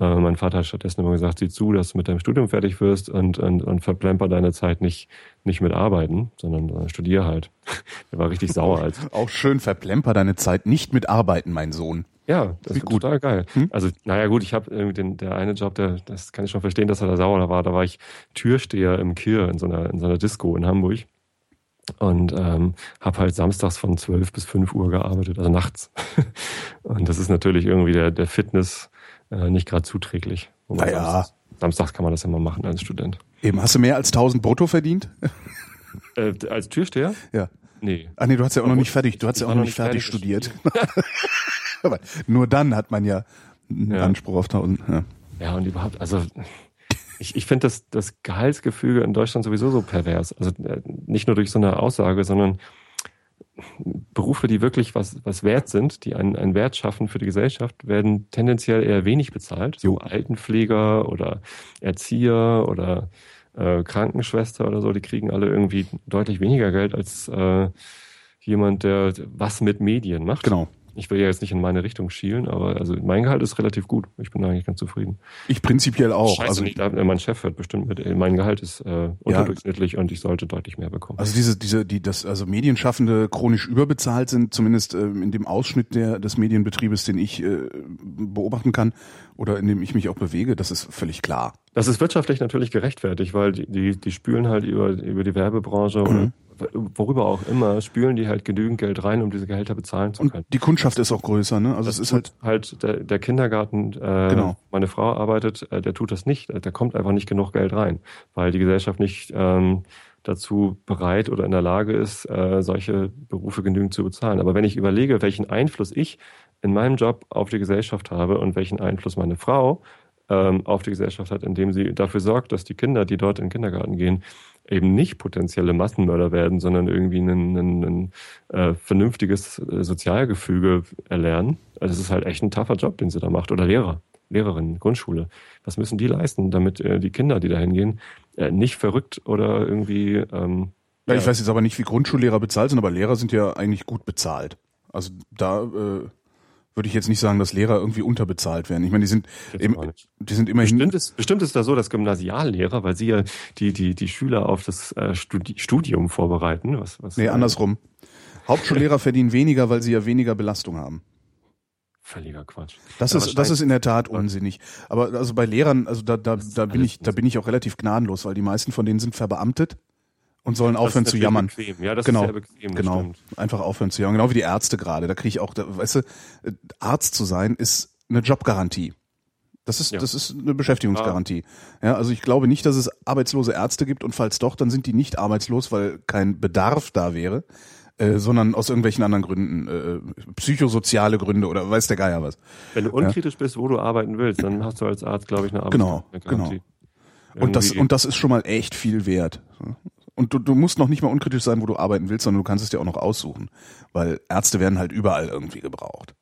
Äh, mein Vater hat stattdessen immer gesagt, sieh zu, dass du mit deinem Studium fertig wirst und, und, und verplemper deine Zeit nicht, nicht mit Arbeiten, sondern äh, studier halt. Der war richtig sauer. Als, Auch schön verplemper deine Zeit nicht mit Arbeiten, mein Sohn. ja, das Wie ist gut. total geil. Hm? Also, naja gut, ich habe irgendwie den, der eine Job, der, das kann ich schon verstehen, dass er da sauer war. Da war ich Türsteher im Kir in so einer, in so einer Disco in Hamburg. Und ähm, habe halt samstags von 12 bis 5 Uhr gearbeitet, also nachts. und das ist natürlich irgendwie der, der Fitness äh, nicht gerade zuträglich. Wobei Naja. Samstags, samstags kann man das ja mal machen als Student. Eben, hast du mehr als 1000 brutto verdient? Äh, als Türsteher? Ja. Nee. Ah nee, du hast ja auch noch nicht fertig, du hast ja auch noch nicht fertig studiert. Aber nur dann hat man ja einen Ja. Anspruch auf 1000. Ja. Ja, und überhaupt, also ich, ich finde das, das Gehaltsgefüge in Deutschland sowieso so pervers. Also äh, nicht nur durch so eine Aussage, sondern Berufe, die wirklich was, was wert sind, die einen, einen Wert schaffen für die Gesellschaft, werden tendenziell eher wenig bezahlt. So Jo. Altenpfleger oder Erzieher oder äh, Krankenschwester oder so, die kriegen alle irgendwie deutlich weniger Geld als äh, jemand, der was mit Medien macht. Genau. Ich will ja jetzt nicht in meine Richtung schielen, aber also mein Gehalt ist relativ gut. Ich bin eigentlich ganz zufrieden. Ich prinzipiell auch. Scheiße, also, nicht, da- mein Chef hört bestimmt mit, ey, mein Gehalt ist äh, unterdurchschnittlich und ich sollte deutlich mehr bekommen. also diese, diese, die, das, also Medienschaffende chronisch überbezahlt sind, zumindest ähm, in dem Ausschnitt der, des Medienbetriebes, den ich äh, beobachten kann oder in dem ich mich auch bewege, das ist völlig klar. Das ist wirtschaftlich natürlich gerechtfertigt, weil die, die, die spülen halt über, über die Werbebranche Mhm. oder worüber auch immer, spülen die halt genügend Geld rein, um diese Gehälter bezahlen zu Und können. die Kundschaft ist auch größer, ne? Also Das es ist halt, halt der, der Kindergarten, äh, Genau. meine Frau arbeitet, äh, der tut das nicht. Da kommt einfach nicht genug Geld rein, weil die Gesellschaft nicht ähm, dazu bereit oder in der Lage ist, äh, solche Berufe genügend zu bezahlen. Aber wenn ich überlege, welchen Einfluss ich in meinem Job auf die Gesellschaft habe und welchen Einfluss meine Frau ähm, auf die Gesellschaft hat, indem sie dafür sorgt, dass die Kinder, die dort in den Kindergarten gehen, eben nicht potenzielle Massenmörder werden, sondern irgendwie ein, ein, ein äh, vernünftiges äh, Sozialgefüge erlernen. Also es ist halt echt ein taffer Job, den sie da macht. Oder Lehrer, Lehrerinnen, Grundschule. Was müssen die leisten, damit äh, die Kinder, die da hingehen, äh, nicht verrückt oder irgendwie ähm, ja, ich weiß jetzt aber nicht, wie Grundschullehrer bezahlt sind, aber Lehrer sind ja eigentlich gut bezahlt. Also da äh, würde ich jetzt nicht sagen, dass Lehrer irgendwie unterbezahlt werden. Ich meine, die sind, nicht. die sind immerhin. Bestimmt ist, bestimmt ist da so, dass Gymnasiallehrer, weil sie ja die, die, die Schüler auf das äh, Studi Studium vorbereiten. Was, was, Nee, andersrum. Hauptschullehrer verdienen weniger, weil sie ja weniger Belastung haben. Völliger Quatsch. Das ist, das ist in der Tat unsinnig. Aber also bei Lehrern, also da, da, da bin ich, da bin ich auch relativ gnadenlos, weil die meisten von denen sind verbeamtet und sollen aufhören zu jammern. Bequem. Ja, das Genau, ist sehr bequem. Genau. stimmt. Einfach aufhören zu jammern. Genau wie die Ärzte gerade. Da kriege ich auch, da, weißt du, Arzt zu sein ist eine Jobgarantie. Das ist, ja. das ist eine Beschäftigungsgarantie. Ja, also ich glaube nicht, dass es arbeitslose Ärzte gibt und falls doch, dann sind die nicht arbeitslos, weil kein Bedarf da wäre, äh, sondern aus irgendwelchen anderen Gründen, äh, psychosoziale Gründe oder weiß der Geier was. Wenn du unkritisch ja. bist, wo du arbeiten willst, dann hast du als Arzt, glaube ich, eine Arbeitsgarantie. Genau, genau. Und das, und das ist schon mal echt viel wert. Und du, du musst noch nicht mal unkritisch sein, wo du arbeiten willst, sondern du kannst es dir auch noch aussuchen. Weil Ärzte werden halt überall irgendwie gebraucht.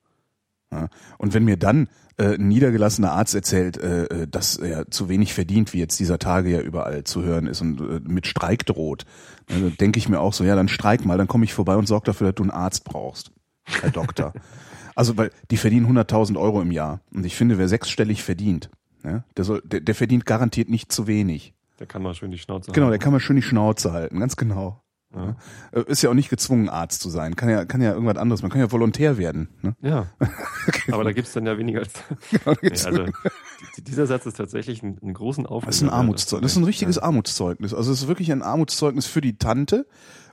Ja. Und wenn mir dann äh, ein niedergelassener Arzt erzählt, äh, äh, dass er zu wenig verdient, wie jetzt dieser Tage ja überall zu hören ist und äh, mit Streik droht, also denke ich mir auch so, ja, dann streik mal, dann komme ich vorbei und sorge dafür, dass du einen Arzt brauchst, Herr Doktor. also, weil die verdienen 100.000 Euro im Jahr. Und ich finde, wer sechsstellig verdient, ja, der, soll, der, der verdient garantiert nicht zu wenig. Der kann mal schön die Schnauze halten. Genau, der kann mal schön die Schnauze halten, ganz genau. Ja. Äh, ist ja auch nicht gezwungen, Arzt zu sein. Kann ja, kann ja irgendwas anderes. Man kann ja Volontär werden. Ne? Ja. Aber da gibt's dann ja weniger als. Genau, nee, also, dieser Satz ist tatsächlich ein, ein großen Aufwand. Das ist ein Armutszeugnis. Das ist ein richtiges ja. Armutszeugnis. Also es ist wirklich ein Armutszeugnis für die Tante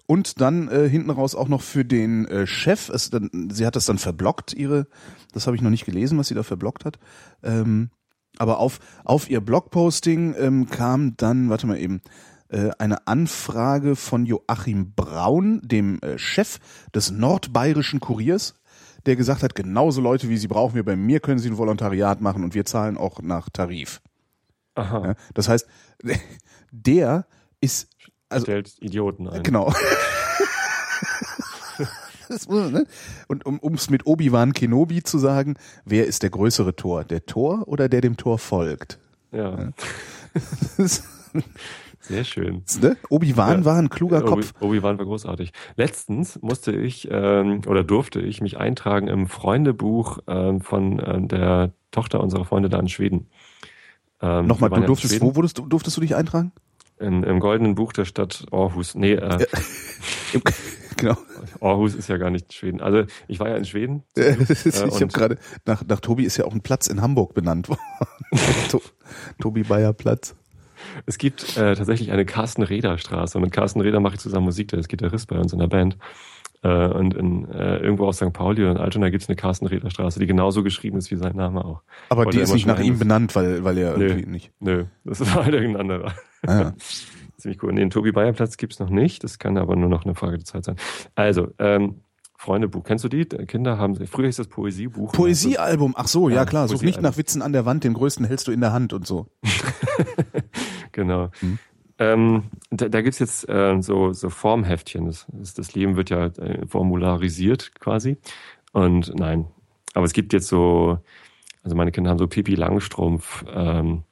und dann äh, hinten raus auch noch für den äh, Chef. Es, dann, sie hat das dann verblockt, ihre, das habe ich noch nicht gelesen, was sie da verblockt hat. Ähm, aber auf, auf ihr Blogposting ähm, kam dann, warte mal eben, äh, eine Anfrage von Joachim Braun, dem äh, Chef des nordbayerischen Kuriers, der gesagt hat, genauso Leute wie Sie brauchen wir bei mir, können Sie ein Volontariat machen und wir zahlen auch nach Tarif. Aha. Ja, das heißt, der ist also stellt Idioten ein. Genau. ne? Und um es mit Obi-Wan Kenobi zu sagen, wer ist der größere Tor? Der Tor oder der dem Tor folgt? Ja. ja. Sehr schön. Ne? Obi-Wan ja. war ein kluger Kopf. Obi-Wan war großartig. Letztens musste ich ähm, oder durfte ich mich eintragen im Freundebuch ähm, von äh, der Tochter unserer Freunde da in Schweden. Ähm, Nochmal, du durftest, wo wurdest, durftest du dich eintragen? In, Im goldenen Buch der Stadt Aarhus. Nee, äh, genau. Aarhus ist ja gar nicht Schweden. Also ich war ja in Schweden. Äh, ich habe gerade nach, nach Tobi ist ja auch ein Platz in Hamburg benannt worden. Tobi Bayer Platz. Es gibt äh, tatsächlich eine Carsten Reder Straße und mit Carsten Reder mache ich zusammen Musik, der ist Gitarrist bei uns in der Band. Äh, und in, äh, irgendwo aus St. Pauli in Altona gibt es eine Carsten Reder Straße, die genauso geschrieben ist wie sein Name auch. Aber die ist nicht nach ihm benannt, weil, weil er nö, irgendwie nicht. Nö, das ist halt irgendein anderer. Ah, ja. Ziemlich cool. Den Tobi Bayer Platz gibt's noch nicht, das kann aber nur noch eine Frage der Zeit sein. Also, ähm, Freundebuch. Kennst du die? Kinder haben, früher hieß das Poesiebuch. Poesiealbum. Ach so, ja, ja klar. Such nicht nach Witzen an der Wand, den größten hältst du in der Hand und so. genau. Hm. Ähm, da, da gibt's jetzt äh, so, so Formheftchen. Das, das Leben wird ja äh, formularisiert quasi. Und nein, aber es gibt jetzt so, also meine Kinder haben so Pipi Langstrumpf ähm,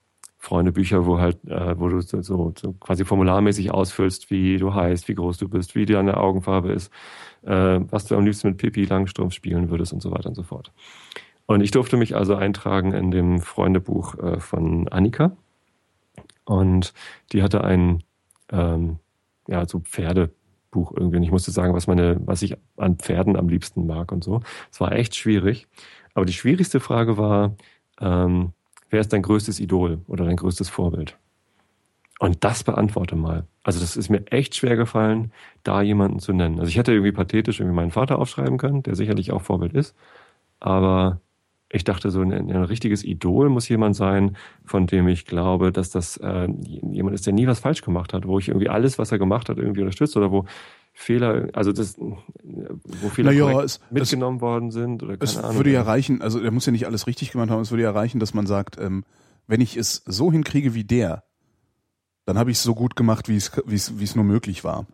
Freundebücher, wo halt, äh, wo du so, so, quasi formularmäßig ausfüllst, wie du heißt, wie groß du bist, wie deine Augenfarbe ist, äh, was du am liebsten mit Pipi Langstrumpf spielen würdest und so weiter und so fort. Und ich durfte mich also eintragen in dem Freundebuch äh, von Annika. Und die hatte ein ähm, ja, so Pferdebuch irgendwie. Und ich musste sagen, was meine, was ich an Pferden am liebsten mag und so. Es war echt schwierig. Aber die schwierigste Frage war, ähm, wer ist dein größtes Idol oder dein größtes Vorbild? Und das beantworte mal. Also das ist mir echt schwer gefallen, da jemanden zu nennen. Also ich hätte irgendwie pathetisch irgendwie meinen Vater aufschreiben können, der sicherlich auch Vorbild ist. Aber ich dachte so, ein, ein richtiges Idol muss jemand sein, von dem ich glaube, dass das äh, jemand ist, der nie was falsch gemacht hat, wo ich irgendwie alles, was er gemacht hat, irgendwie unterstützt oder wo Fehler, also das, wo Fehler naja, es, mitgenommen es, worden sind oder keine es Ahnung. würde ja reichen, also er muss ja nicht alles richtig gemacht haben, es würde ja reichen, dass man sagt, ähm, wenn ich es so hinkriege wie der, dann habe ich es so gut gemacht, wie es, wie es, wie es nur möglich war.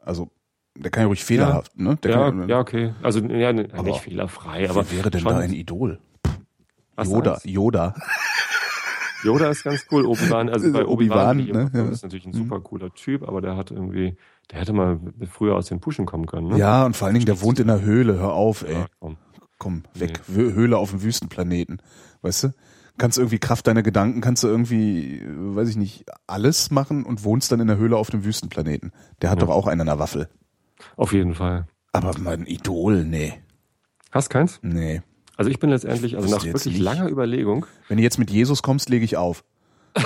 Also der kann ja ruhig fehlerhaft, ja. ne? Der ja, kann, ja, okay. Also ja, nicht fehlerfrei, aber. Wer wäre denn da ein Idol? Yoda, Yoda. Yoda ist ganz cool. Obi-Wan, also bei Obi-Wan, Obi ne? ja. ist natürlich ein super mhm. cooler Typ, aber der hat irgendwie, der hätte mal früher aus den Puschen kommen können. Ne? Ja, und vor allen Dingen, der wohnt in der Höhle. Hör auf, ey. Ja, komm. komm, weg. Nee. Höhle auf dem Wüstenplaneten. Weißt du? Kannst du irgendwie Kraft deiner Gedanken, kannst du irgendwie, weiß ich nicht, alles machen und wohnst dann in der Höhle auf dem Wüstenplaneten. Der hat ja. doch auch einen an der Waffel. Auf jeden Fall. Aber mein Idol, nee. Hast keins? Nee. Also ich bin letztendlich, also nach wirklich nicht. langer Überlegung. Wenn du jetzt mit Jesus kommst, lege ich auf.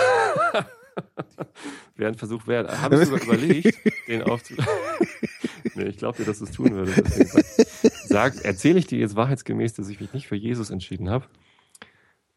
Wäre ein Versuch wert. Habe ich sogar überlegt, den aufzuladen. nee, ich glaube dir, dass du es tun würdest. Erzähle ich dir jetzt wahrheitsgemäß, dass ich mich nicht für Jesus entschieden habe.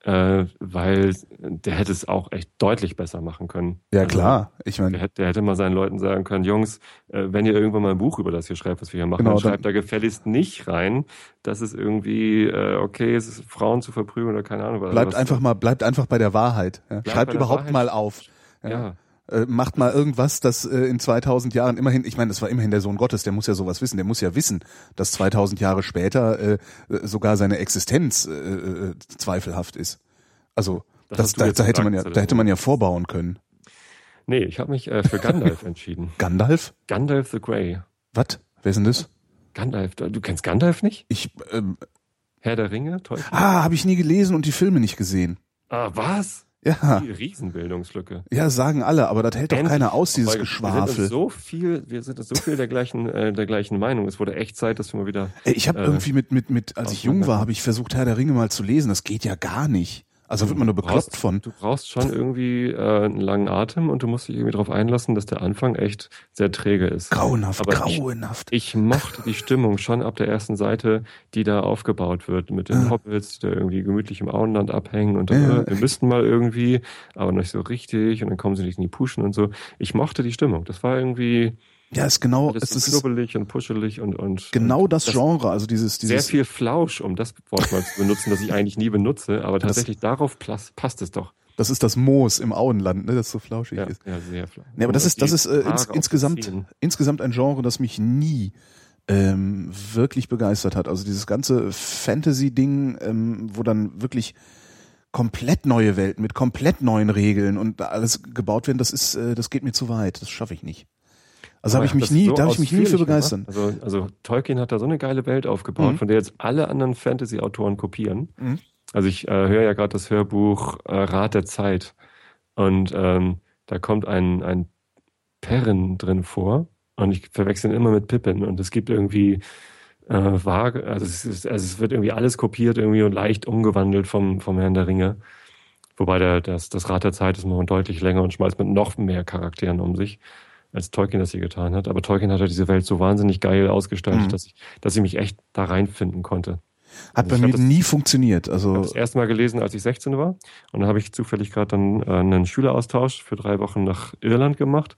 Äh, weil der hätte es auch echt deutlich besser machen können. Ja, Also, klar. Ich Der meine, hätte, der hätte mal seinen Leuten sagen können, Jungs, äh, wenn ihr irgendwann mal ein Buch über das hier schreibt, was wir hier machen, Genau, dann dann- schreibt da gefälligst nicht rein, dass es irgendwie äh, okay ist, Frauen zu verprügeln oder keine Ahnung was. bleibt was- einfach mal, bleibt einfach bei der Wahrheit. Ja. Schreibt der überhaupt Wahrheit. mal auf. Ja. Äh, macht mal irgendwas, das äh, in 2000 Jahren immerhin, ich meine, das war immerhin der Sohn Gottes, der muss ja sowas wissen, der muss ja wissen, dass 2000 Jahre später äh, äh, sogar seine Existenz äh, äh, zweifelhaft ist. Also Das das, da, da hätte man ja, da hätte man ja vorbauen können. Nee, ich habe mich äh, für Gandalf entschieden. Gandalf? Gandalf the Grey. Was? Wer ist denn das? Gandalf, du kennst Gandalf nicht? Ich ähm, Herr der Ringe, Teufel? ah, habe ich nie gelesen und die Filme nicht gesehen. Ah, was? Ja, Die Riesenbildungslücke. ja, sagen alle, aber das hält doch Endlich keiner aus, dieses vorbei. Wir sind Geschwafel. so viel, wir sind so viel der gleichen, äh, der gleichen Meinung. Es wurde echt Zeit, dass wir mal wieder. Ey, ich habe äh, irgendwie mit, mit, mit, als ich jung war, habe ich versucht, Herr der Ringe mal zu lesen. Das geht ja gar nicht. Also wird man nur bekloppt brauchst, von. Du brauchst schon irgendwie äh, einen langen Atem und du musst dich irgendwie darauf einlassen, dass der Anfang echt sehr träge ist. Grauenhaft, Aber ich- grauenhaft. Ich mochte die Stimmung schon ab der ersten Seite, die da aufgebaut wird, mit den Ah. Hobbits, die da irgendwie gemütlich im Auenland abhängen und dann, Ja. äh, wir müssten mal irgendwie, aber nicht so richtig und dann kommen sie nicht in die Puschen und so. Ich mochte die Stimmung. Das war irgendwie Ja, ist genau, es ist knubbelig und puschelig und, und genau und das Genre, also dieses, Sehr dieses, viel Flausch, um das Wort mal zu benutzen, das ich eigentlich nie benutze, aber tatsächlich darauf plas- passt es doch. das ist das Moos im Auenland, ne, das so flauschig Ja, ist. ja sehr flausch. Nee, aber das ist, das ist äh, ins, insgesamt, insgesamt ein Genre, das mich nie ähm, wirklich begeistert hat. Also dieses ganze Fantasy-Ding, ähm, wo dann wirklich komplett neue Welten mit komplett neuen Regeln und alles gebaut werden, das ist, äh, das geht mir zu weit. Das schaffe ich nicht. Also habe ich mich nie, so da habe ich mich nie für ausführlich begeistern. Also, also Tolkien hat da so eine geile Welt aufgebaut, Mhm. von der jetzt alle anderen Fantasy-Autoren kopieren. Mhm. Also ich äh, höre ja gerade das Hörbuch äh, Rat der Zeit und ähm, da kommt ein, ein Perrin drin vor und ich verwechsel ihn immer mit Pippin und es gibt irgendwie äh, vage, also es, ist, also es wird irgendwie alles kopiert irgendwie und leicht umgewandelt vom, vom Herrn der Ringe. Wobei der, das, das Rad der Zeit ist noch deutlich länger und schmeißt mit noch mehr Charakteren um sich, als Tolkien das hier getan hat. Aber Tolkien hat ja diese Welt so wahnsinnig geil ausgestaltet, Mhm. dass, ich, dass ich mich echt da reinfinden konnte. Hat Also bei ich mir das- nie funktioniert. Ich Also habe das erste Mal gelesen, als ich 16 war. Und da habe ich zufällig gerade dann äh, einen Schüleraustausch für drei Wochen nach Irland gemacht.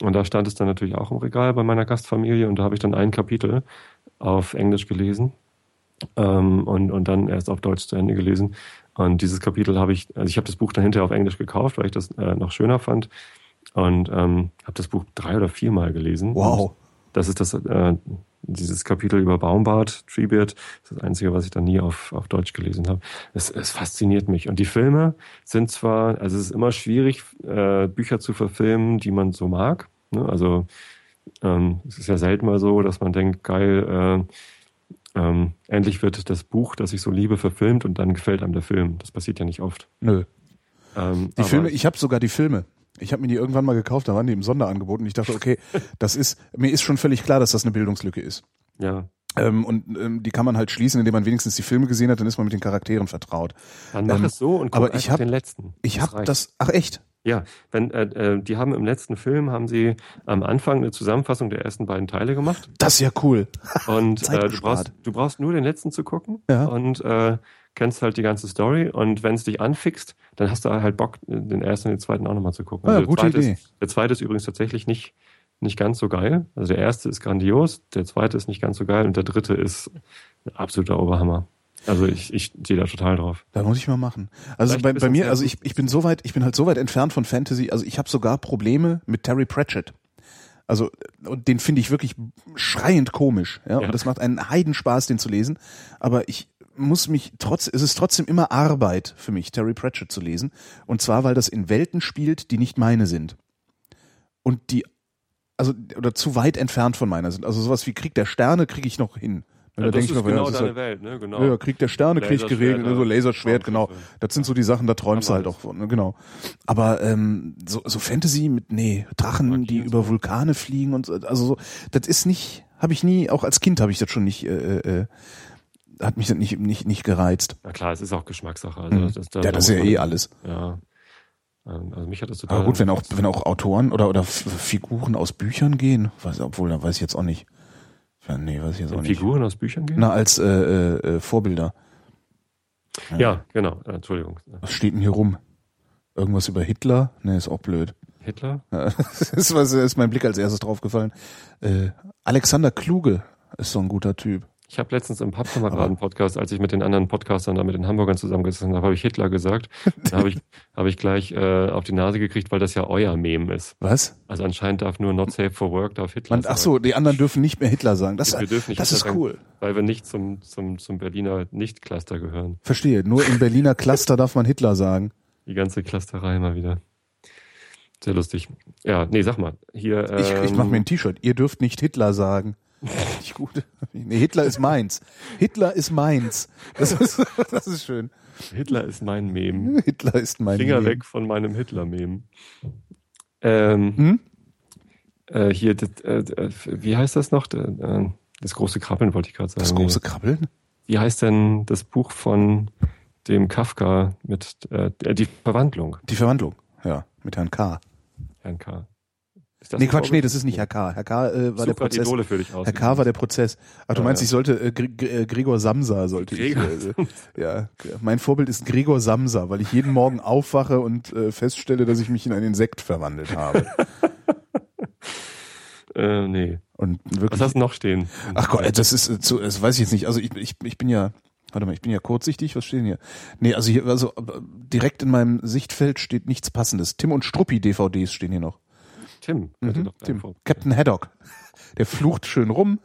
Und da stand es dann natürlich auch im Regal bei meiner Gastfamilie. Und da habe ich dann ein Kapitel auf Englisch gelesen ähm, und, und dann erst auf Deutsch zu Ende gelesen. Und dieses Kapitel habe ich, also ich habe das Buch dann hinterher auf Englisch gekauft, weil ich das äh, noch schöner fand. Und ähm, habe das Buch drei oder viermal gelesen. wow. Und das ist das, äh, dieses Kapitel über Baumbart, Treebeard, das ist das Einzige, was ich dann nie auf, auf Deutsch gelesen habe. Es, es fasziniert mich. Und die Filme sind zwar, also es ist immer schwierig, äh, Bücher zu verfilmen, die man so mag. Ne? Also ähm, es ist ja selten mal so, dass man denkt, geil, äh, ähm, endlich wird das Buch, das ich so liebe, verfilmt und dann gefällt einem der Film. Das passiert ja nicht oft. Nö. Ähm, Die Filme, ich habe sogar die Filme. Ich habe mir die irgendwann mal gekauft, da waren die im Sonderangebot und ich dachte, okay, das ist, mir ist schon völlig klar, dass das eine Bildungslücke ist. Ja, Ähm, und ähm, die kann man halt schließen, indem man wenigstens die Filme gesehen hat, dann ist man mit den Charakteren vertraut. dann mach Ähm, es so und guck aber ich hab- den letzten. Ich habe das, ach echt? Ja, wenn äh, äh, die haben im letzten Film haben sie am Anfang eine Zusammenfassung der ersten beiden Teile gemacht Das ist ja cool. und äh, du brauchst du brauchst nur den letzten zu gucken Ja. und äh, kennst halt die ganze Story und wenn es dich anfixt, dann hast du halt Bock den ersten und den zweiten auch nochmal zu gucken. Ah, ja, der gute zweite Idee. Ist, der zweite ist übrigens tatsächlich nicht nicht ganz so geil. Also der erste ist grandios, der zweite ist nicht ganz so geil und der dritte ist ein absoluter Oberhammer. Also ich ich stehe da total drauf. Da muss ich mal machen. Also Vielleicht bei, bei mir, also ich, ich bin so weit, ich bin halt so weit entfernt von Fantasy, also ich habe sogar Probleme mit Terry Pratchett. Also und den finde ich wirklich schreiend komisch, ja? Ja. und das macht einen Heidenspaß, den zu lesen. Aber ich muss mich trotz, es ist trotzdem immer Arbeit für mich, Terry Pratchett zu lesen. Und zwar, weil das in Welten spielt, die nicht meine sind. Und die, also, oder zu weit entfernt von meiner sind. Also sowas wie Krieg der Sterne kriege ich noch hin. Da Ja, das ist noch, ja, genau das ist deine halt- Welt, ne? Genau. ja, Krieg der Sterne krieg ich geregelt, Laserschwerter, so Laserschwert, genau. Das sind so die Sachen, da träumst du halt auch von, ne? genau. Aber ähm, so, so Fantasy mit, nee, Drachen, die über. Vulkane fliegen und so, also so, das ist nicht, habe ich nie, auch als Kind habe ich das schon nicht, äh, äh, hat mich nicht, nicht, nicht gereizt. Na klar, es ist auch Geschmackssache. Also Mhm. das, da, Ja, da das ist ja eh alles. Ja. Ähm, Also mich hat das total. Aber gut, wenn auch, wenn auch Autoren oder, oder Figuren aus Büchern gehen, weiß, obwohl, da weiß ich jetzt auch nicht. Ja, nee, weiß ich jetzt auch Wenn nicht. Figuren aus Büchern gehen? Na, als äh, äh, äh, Vorbilder. Ja, genau. Äh, Entschuldigung. Was steht denn hier rum? Irgendwas über Hitler? Nee, ist auch blöd. Hitler? Ja, das ist, was, ist mein Blick als erstes draufgefallen. Äh, Alexander Kluge ist so ein guter Typ. Ich habe letztens im Pappkameraden-Podcast, als ich mit den anderen Podcastern da mit den Hamburgern zusammengesessen habe, habe ich Hitler gesagt. Da habe ich, hab ich gleich äh, auf die Nase gekriegt, weil das ja euer Meme ist. Was? Also anscheinend darf nur Not Safe for Work, darf Hitler Man, ach so, die anderen dürfen nicht mehr Hitler sagen. Das, Wir dürfen nicht das Hitler ist sagen, cool. Weil wir nicht zum, zum, zum Berliner Nicht-Cluster gehören. Verstehe. Nur im Berliner Cluster darf man Hitler sagen. Die ganze Clusterei mal wieder. Sehr lustig. Ja, nee, sag mal. Hier, Ich, ich mache mir ähm, ein T-Shirt. Ihr dürft nicht Hitler sagen. Nicht gut. Nee, Hitler ist meins. Hitler ist meins. Das ist, das ist schön. Hitler ist mein Meme. Hitler ist mein Finger Leben. weg von meinem Hitler-Meme. Ähm, Hm? äh, hier, äh, äh, wie heißt das noch? Der, äh, Das große Krabbeln wollte ich gerade sagen. Das große Krabbeln? Wie heißt denn das Buch von dem Kafka mit äh, die Verwandlung, Die Verwandlung. Ja, mit Herrn K. Herrn K. Ist das Nee, Quatsch, nee, das ist nicht Herr K. Herr K. Äh, war der Such grad Prozess. Idole für dich aus. Herr K. war der Prozess. Ach, du Ja, meinst, ja. ich sollte äh, äh, Gregor Samsa sollte Gregor ich. Äh, ja, mein Vorbild ist Gregor Samsa, weil ich jeden Morgen aufwache und äh, feststelle, dass ich mich in ein Insekt verwandelt habe. Äh, nee. Und Was wirklich. hast du noch stehen? Ach Gott, äh, das ist äh, zu, das weiß ich jetzt nicht. Also ich, ich, ich bin ja, warte mal, ich bin ja kurzsichtig. Was steht denn hier? Nee, also hier, also direkt in meinem Sichtfeld steht nichts Passendes. Tim und Struppi DVDs stehen hier noch. Tim. Mhm, Tim. Captain Haddock. Der flucht schön rum.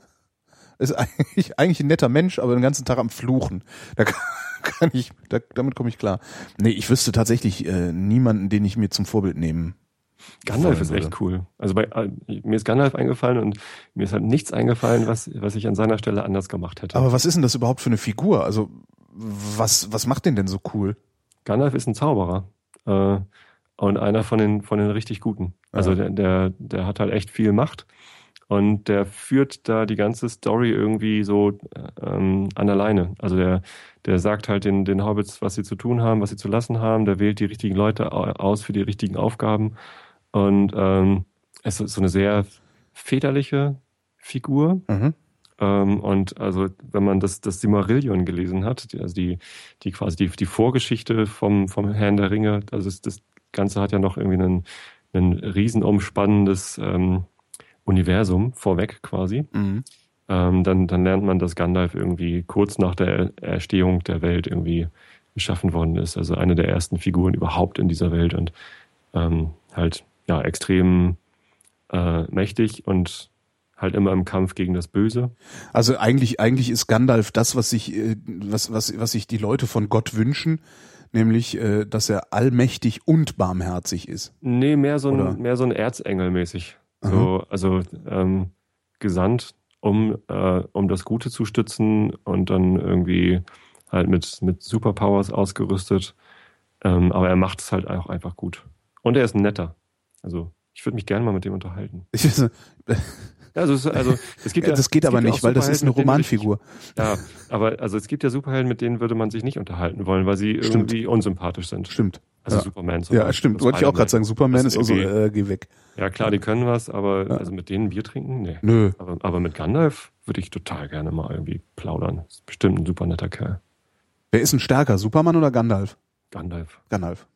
Ist eigentlich, eigentlich ein netter Mensch, aber den ganzen Tag am Fluchen. Da kann, kann ich, da, damit komme ich klar. Nee, ich wüsste tatsächlich äh, niemanden, den ich mir zum Vorbild nehmen. Gandalf ist echt cool. Also bei, äh, mir ist Gandalf eingefallen und mir ist halt nichts eingefallen, was, was ich an seiner Stelle anders gemacht hätte. Aber was ist denn das überhaupt für eine Figur? Also was, was macht den denn so cool? Gandalf ist ein Zauberer. Äh, und einer von den, von den richtig Guten. Also Ja. der, der, der hat halt echt viel Macht. Und der führt da die ganze Story irgendwie so ähm, an der Leine. Also der, der sagt halt den, den Hobbits, was sie zu tun haben, was sie zu lassen haben. Der wählt die richtigen Leute au- aus für die richtigen Aufgaben. Und ähm, es ist so eine sehr väterliche Figur. Mhm. Ähm, und also, wenn man das, das Silmarillion gelesen hat, die, also die, die quasi die, die Vorgeschichte vom, vom Herrn der Ringe, also das, das Ganze hat ja noch irgendwie einen, einen riesenumspannendes ähm, Universum vorweg quasi. Mhm. Ähm, dann, dann lernt man, dass Gandalf irgendwie kurz nach der Erstehung der Welt irgendwie geschaffen worden ist. Also eine der ersten Figuren überhaupt in dieser Welt und ähm, halt ja extrem äh, mächtig und halt immer im Kampf gegen das Böse. Also eigentlich, eigentlich ist Gandalf das, was sich, äh, was, was, was sich die Leute von Gott wünschen, nämlich, äh, dass er allmächtig und barmherzig ist. Nee, mehr so ein, mehr so ein Erzengel mäßig. So, also ähm, gesandt, um, äh, um das Gute zu stützen und dann irgendwie halt mit, mit Superpowers ausgerüstet. Ähm, aber er macht es halt auch einfach gut. Und er ist netter. Also ich würde mich gerne mal mit dem unterhalten. Ich, weiß nicht, also, es, also es gibt ja, das geht aber ja nicht, weil das ist eine Romanfigur. ich- Ja, aber also es gibt ja Superhelden, mit denen würde man sich nicht unterhalten wollen, weil sie Stimmt. irgendwie unsympathisch sind. Stimmt. Also ja. Superman zum Ja, Beispiel, stimmt. Wollte ich auch gerade sagen. Superman Das ist also, äh, geh weg. Ja, klar, die können was, aber Ja. also mit denen Bier trinken? Nee. Nö. Aber, aber mit Gandalf würde ich total gerne mal irgendwie plaudern. Ist bestimmt ein super netter Kerl. Wer ist denn stärker, Superman oder Gandalf? Gandalf. Gandalf.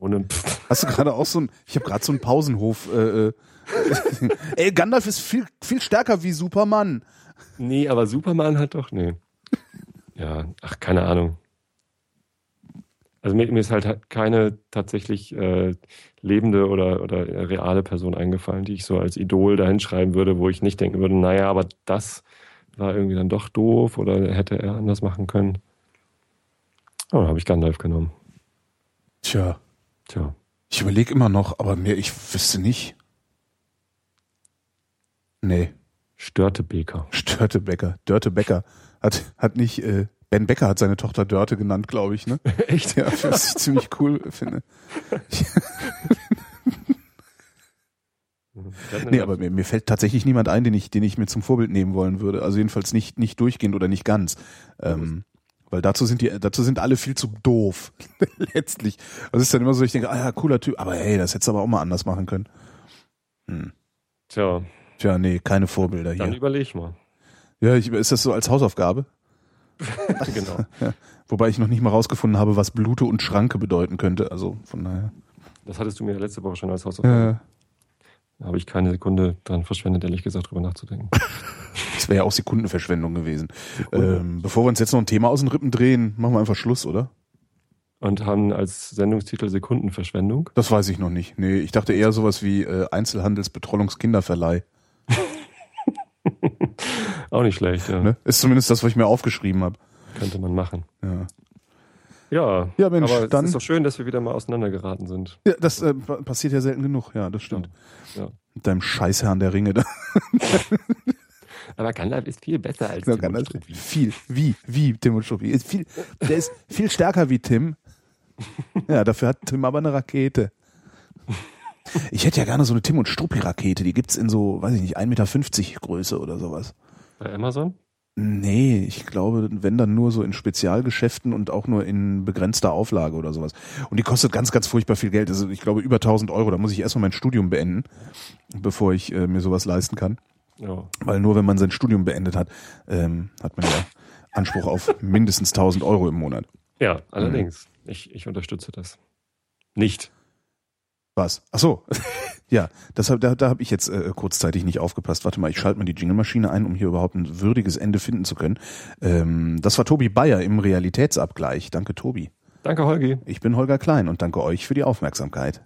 Ohne Pff. Hast du gerade auch so ein, ich habe gerade so einen Pausenhof, äh, äh, ey, Gandalf ist viel, viel stärker wie Superman. Nee, aber Superman hat doch, nee. Ja, ach, keine Ahnung. Also mir, mir ist halt keine tatsächlich äh, lebende oder, oder reale Person eingefallen, die ich so als Idol dahin schreiben würde, wo ich nicht denken würde, naja, aber das war irgendwie dann doch doof oder hätte er anders machen können. Oh, dann habe ich Gandalf genommen. Tja, Tja. ich überlege immer noch, aber mir, ich wüsste nicht. Nee, Störtebeker. Störtebecker. Dörte Becker. Hat, hat nicht, äh, Ben Becker hat seine Tochter Dörte genannt, glaube ich, ne? Echt? Ja, was ich ziemlich cool finde. Nee, aber mir, mir fällt tatsächlich niemand ein, den ich, den ich mir zum Vorbild nehmen wollen würde. Also jedenfalls nicht, nicht durchgehend oder nicht ganz. Ähm, weil dazu sind die, dazu sind alle viel zu doof. Letztlich. Also es ist dann immer so, ich denke, ah ja, cooler Typ, aber hey, das hättest du aber auch mal anders machen können. Hm. Tja, Tja, nee, keine Vorbilder dann hier. überleg mal. Ja, ich, ist das so als Hausaufgabe? genau. Ja. Wobei ich noch nicht mal rausgefunden habe, was Blute und Schranke bedeuten könnte. Also von daher. Das hattest du mir letzte Woche schon als Hausaufgabe. Äh, Da habe ich keine Sekunde dran verschwendet, ehrlich gesagt, drüber nachzudenken. das wäre ja auch Sekundenverschwendung gewesen. Ähm, bevor wir uns jetzt noch ein Thema aus den Rippen drehen, machen wir einfach Schluss, oder? Und haben als Sendungstitel Sekundenverschwendung. Das weiß ich noch nicht. Nee, ich dachte eher sowas wie äh, Einzelhandelsbetreuungskinderverleih. Auch nicht schlecht, ja. Ne? Ist zumindest das, was ich mir aufgeschrieben habe. Könnte man machen. Ja. Ja, Ja, Mensch, aber dann- es ist doch schön, dass wir wieder mal auseinandergeraten sind. ja das äh, pa- passiert ja selten genug. Ja, das stimmt. Ja. Mit deinem Scheißherrn der Ringe da. Aber Gandalf ist viel besser als Ja, Tim viel, wie, wie Tim und Struppi. Ist viel, der ist viel stärker wie Tim. Ja, dafür hat Tim aber eine Rakete. Ich hätte ja gerne so eine Tim und Struppi Rakete. Die gibt's in so, weiß ich nicht, 1,50 Meter Größe oder sowas. Bei Amazon? Nee, ich glaube, wenn dann nur so in Spezialgeschäften und auch nur in begrenzter Auflage oder sowas. Und die kostet ganz, ganz furchtbar viel Geld. Also ich glaube über 1000 Euro. Da muss ich erstmal mein Studium beenden, bevor ich äh, mir sowas leisten kann. Ja. Weil nur wenn man sein Studium beendet hat, ähm, hat man ja Anspruch auf mindestens 1000 Euro im Monat. Ja, allerdings. Ich, ich unterstütze das. Nicht. Was? Ach so. ja, das hab, da, da habe ich jetzt äh, kurzzeitig nicht aufgepasst. Warte mal, ich schalte mal die Jingle-Maschine ein, um hier überhaupt ein würdiges Ende finden zu können. Ähm, das war Tobi Bayer im Realitätsabgleich. Danke, Tobi. Danke, Holgi. Ich bin Holger Klein und danke euch für die Aufmerksamkeit.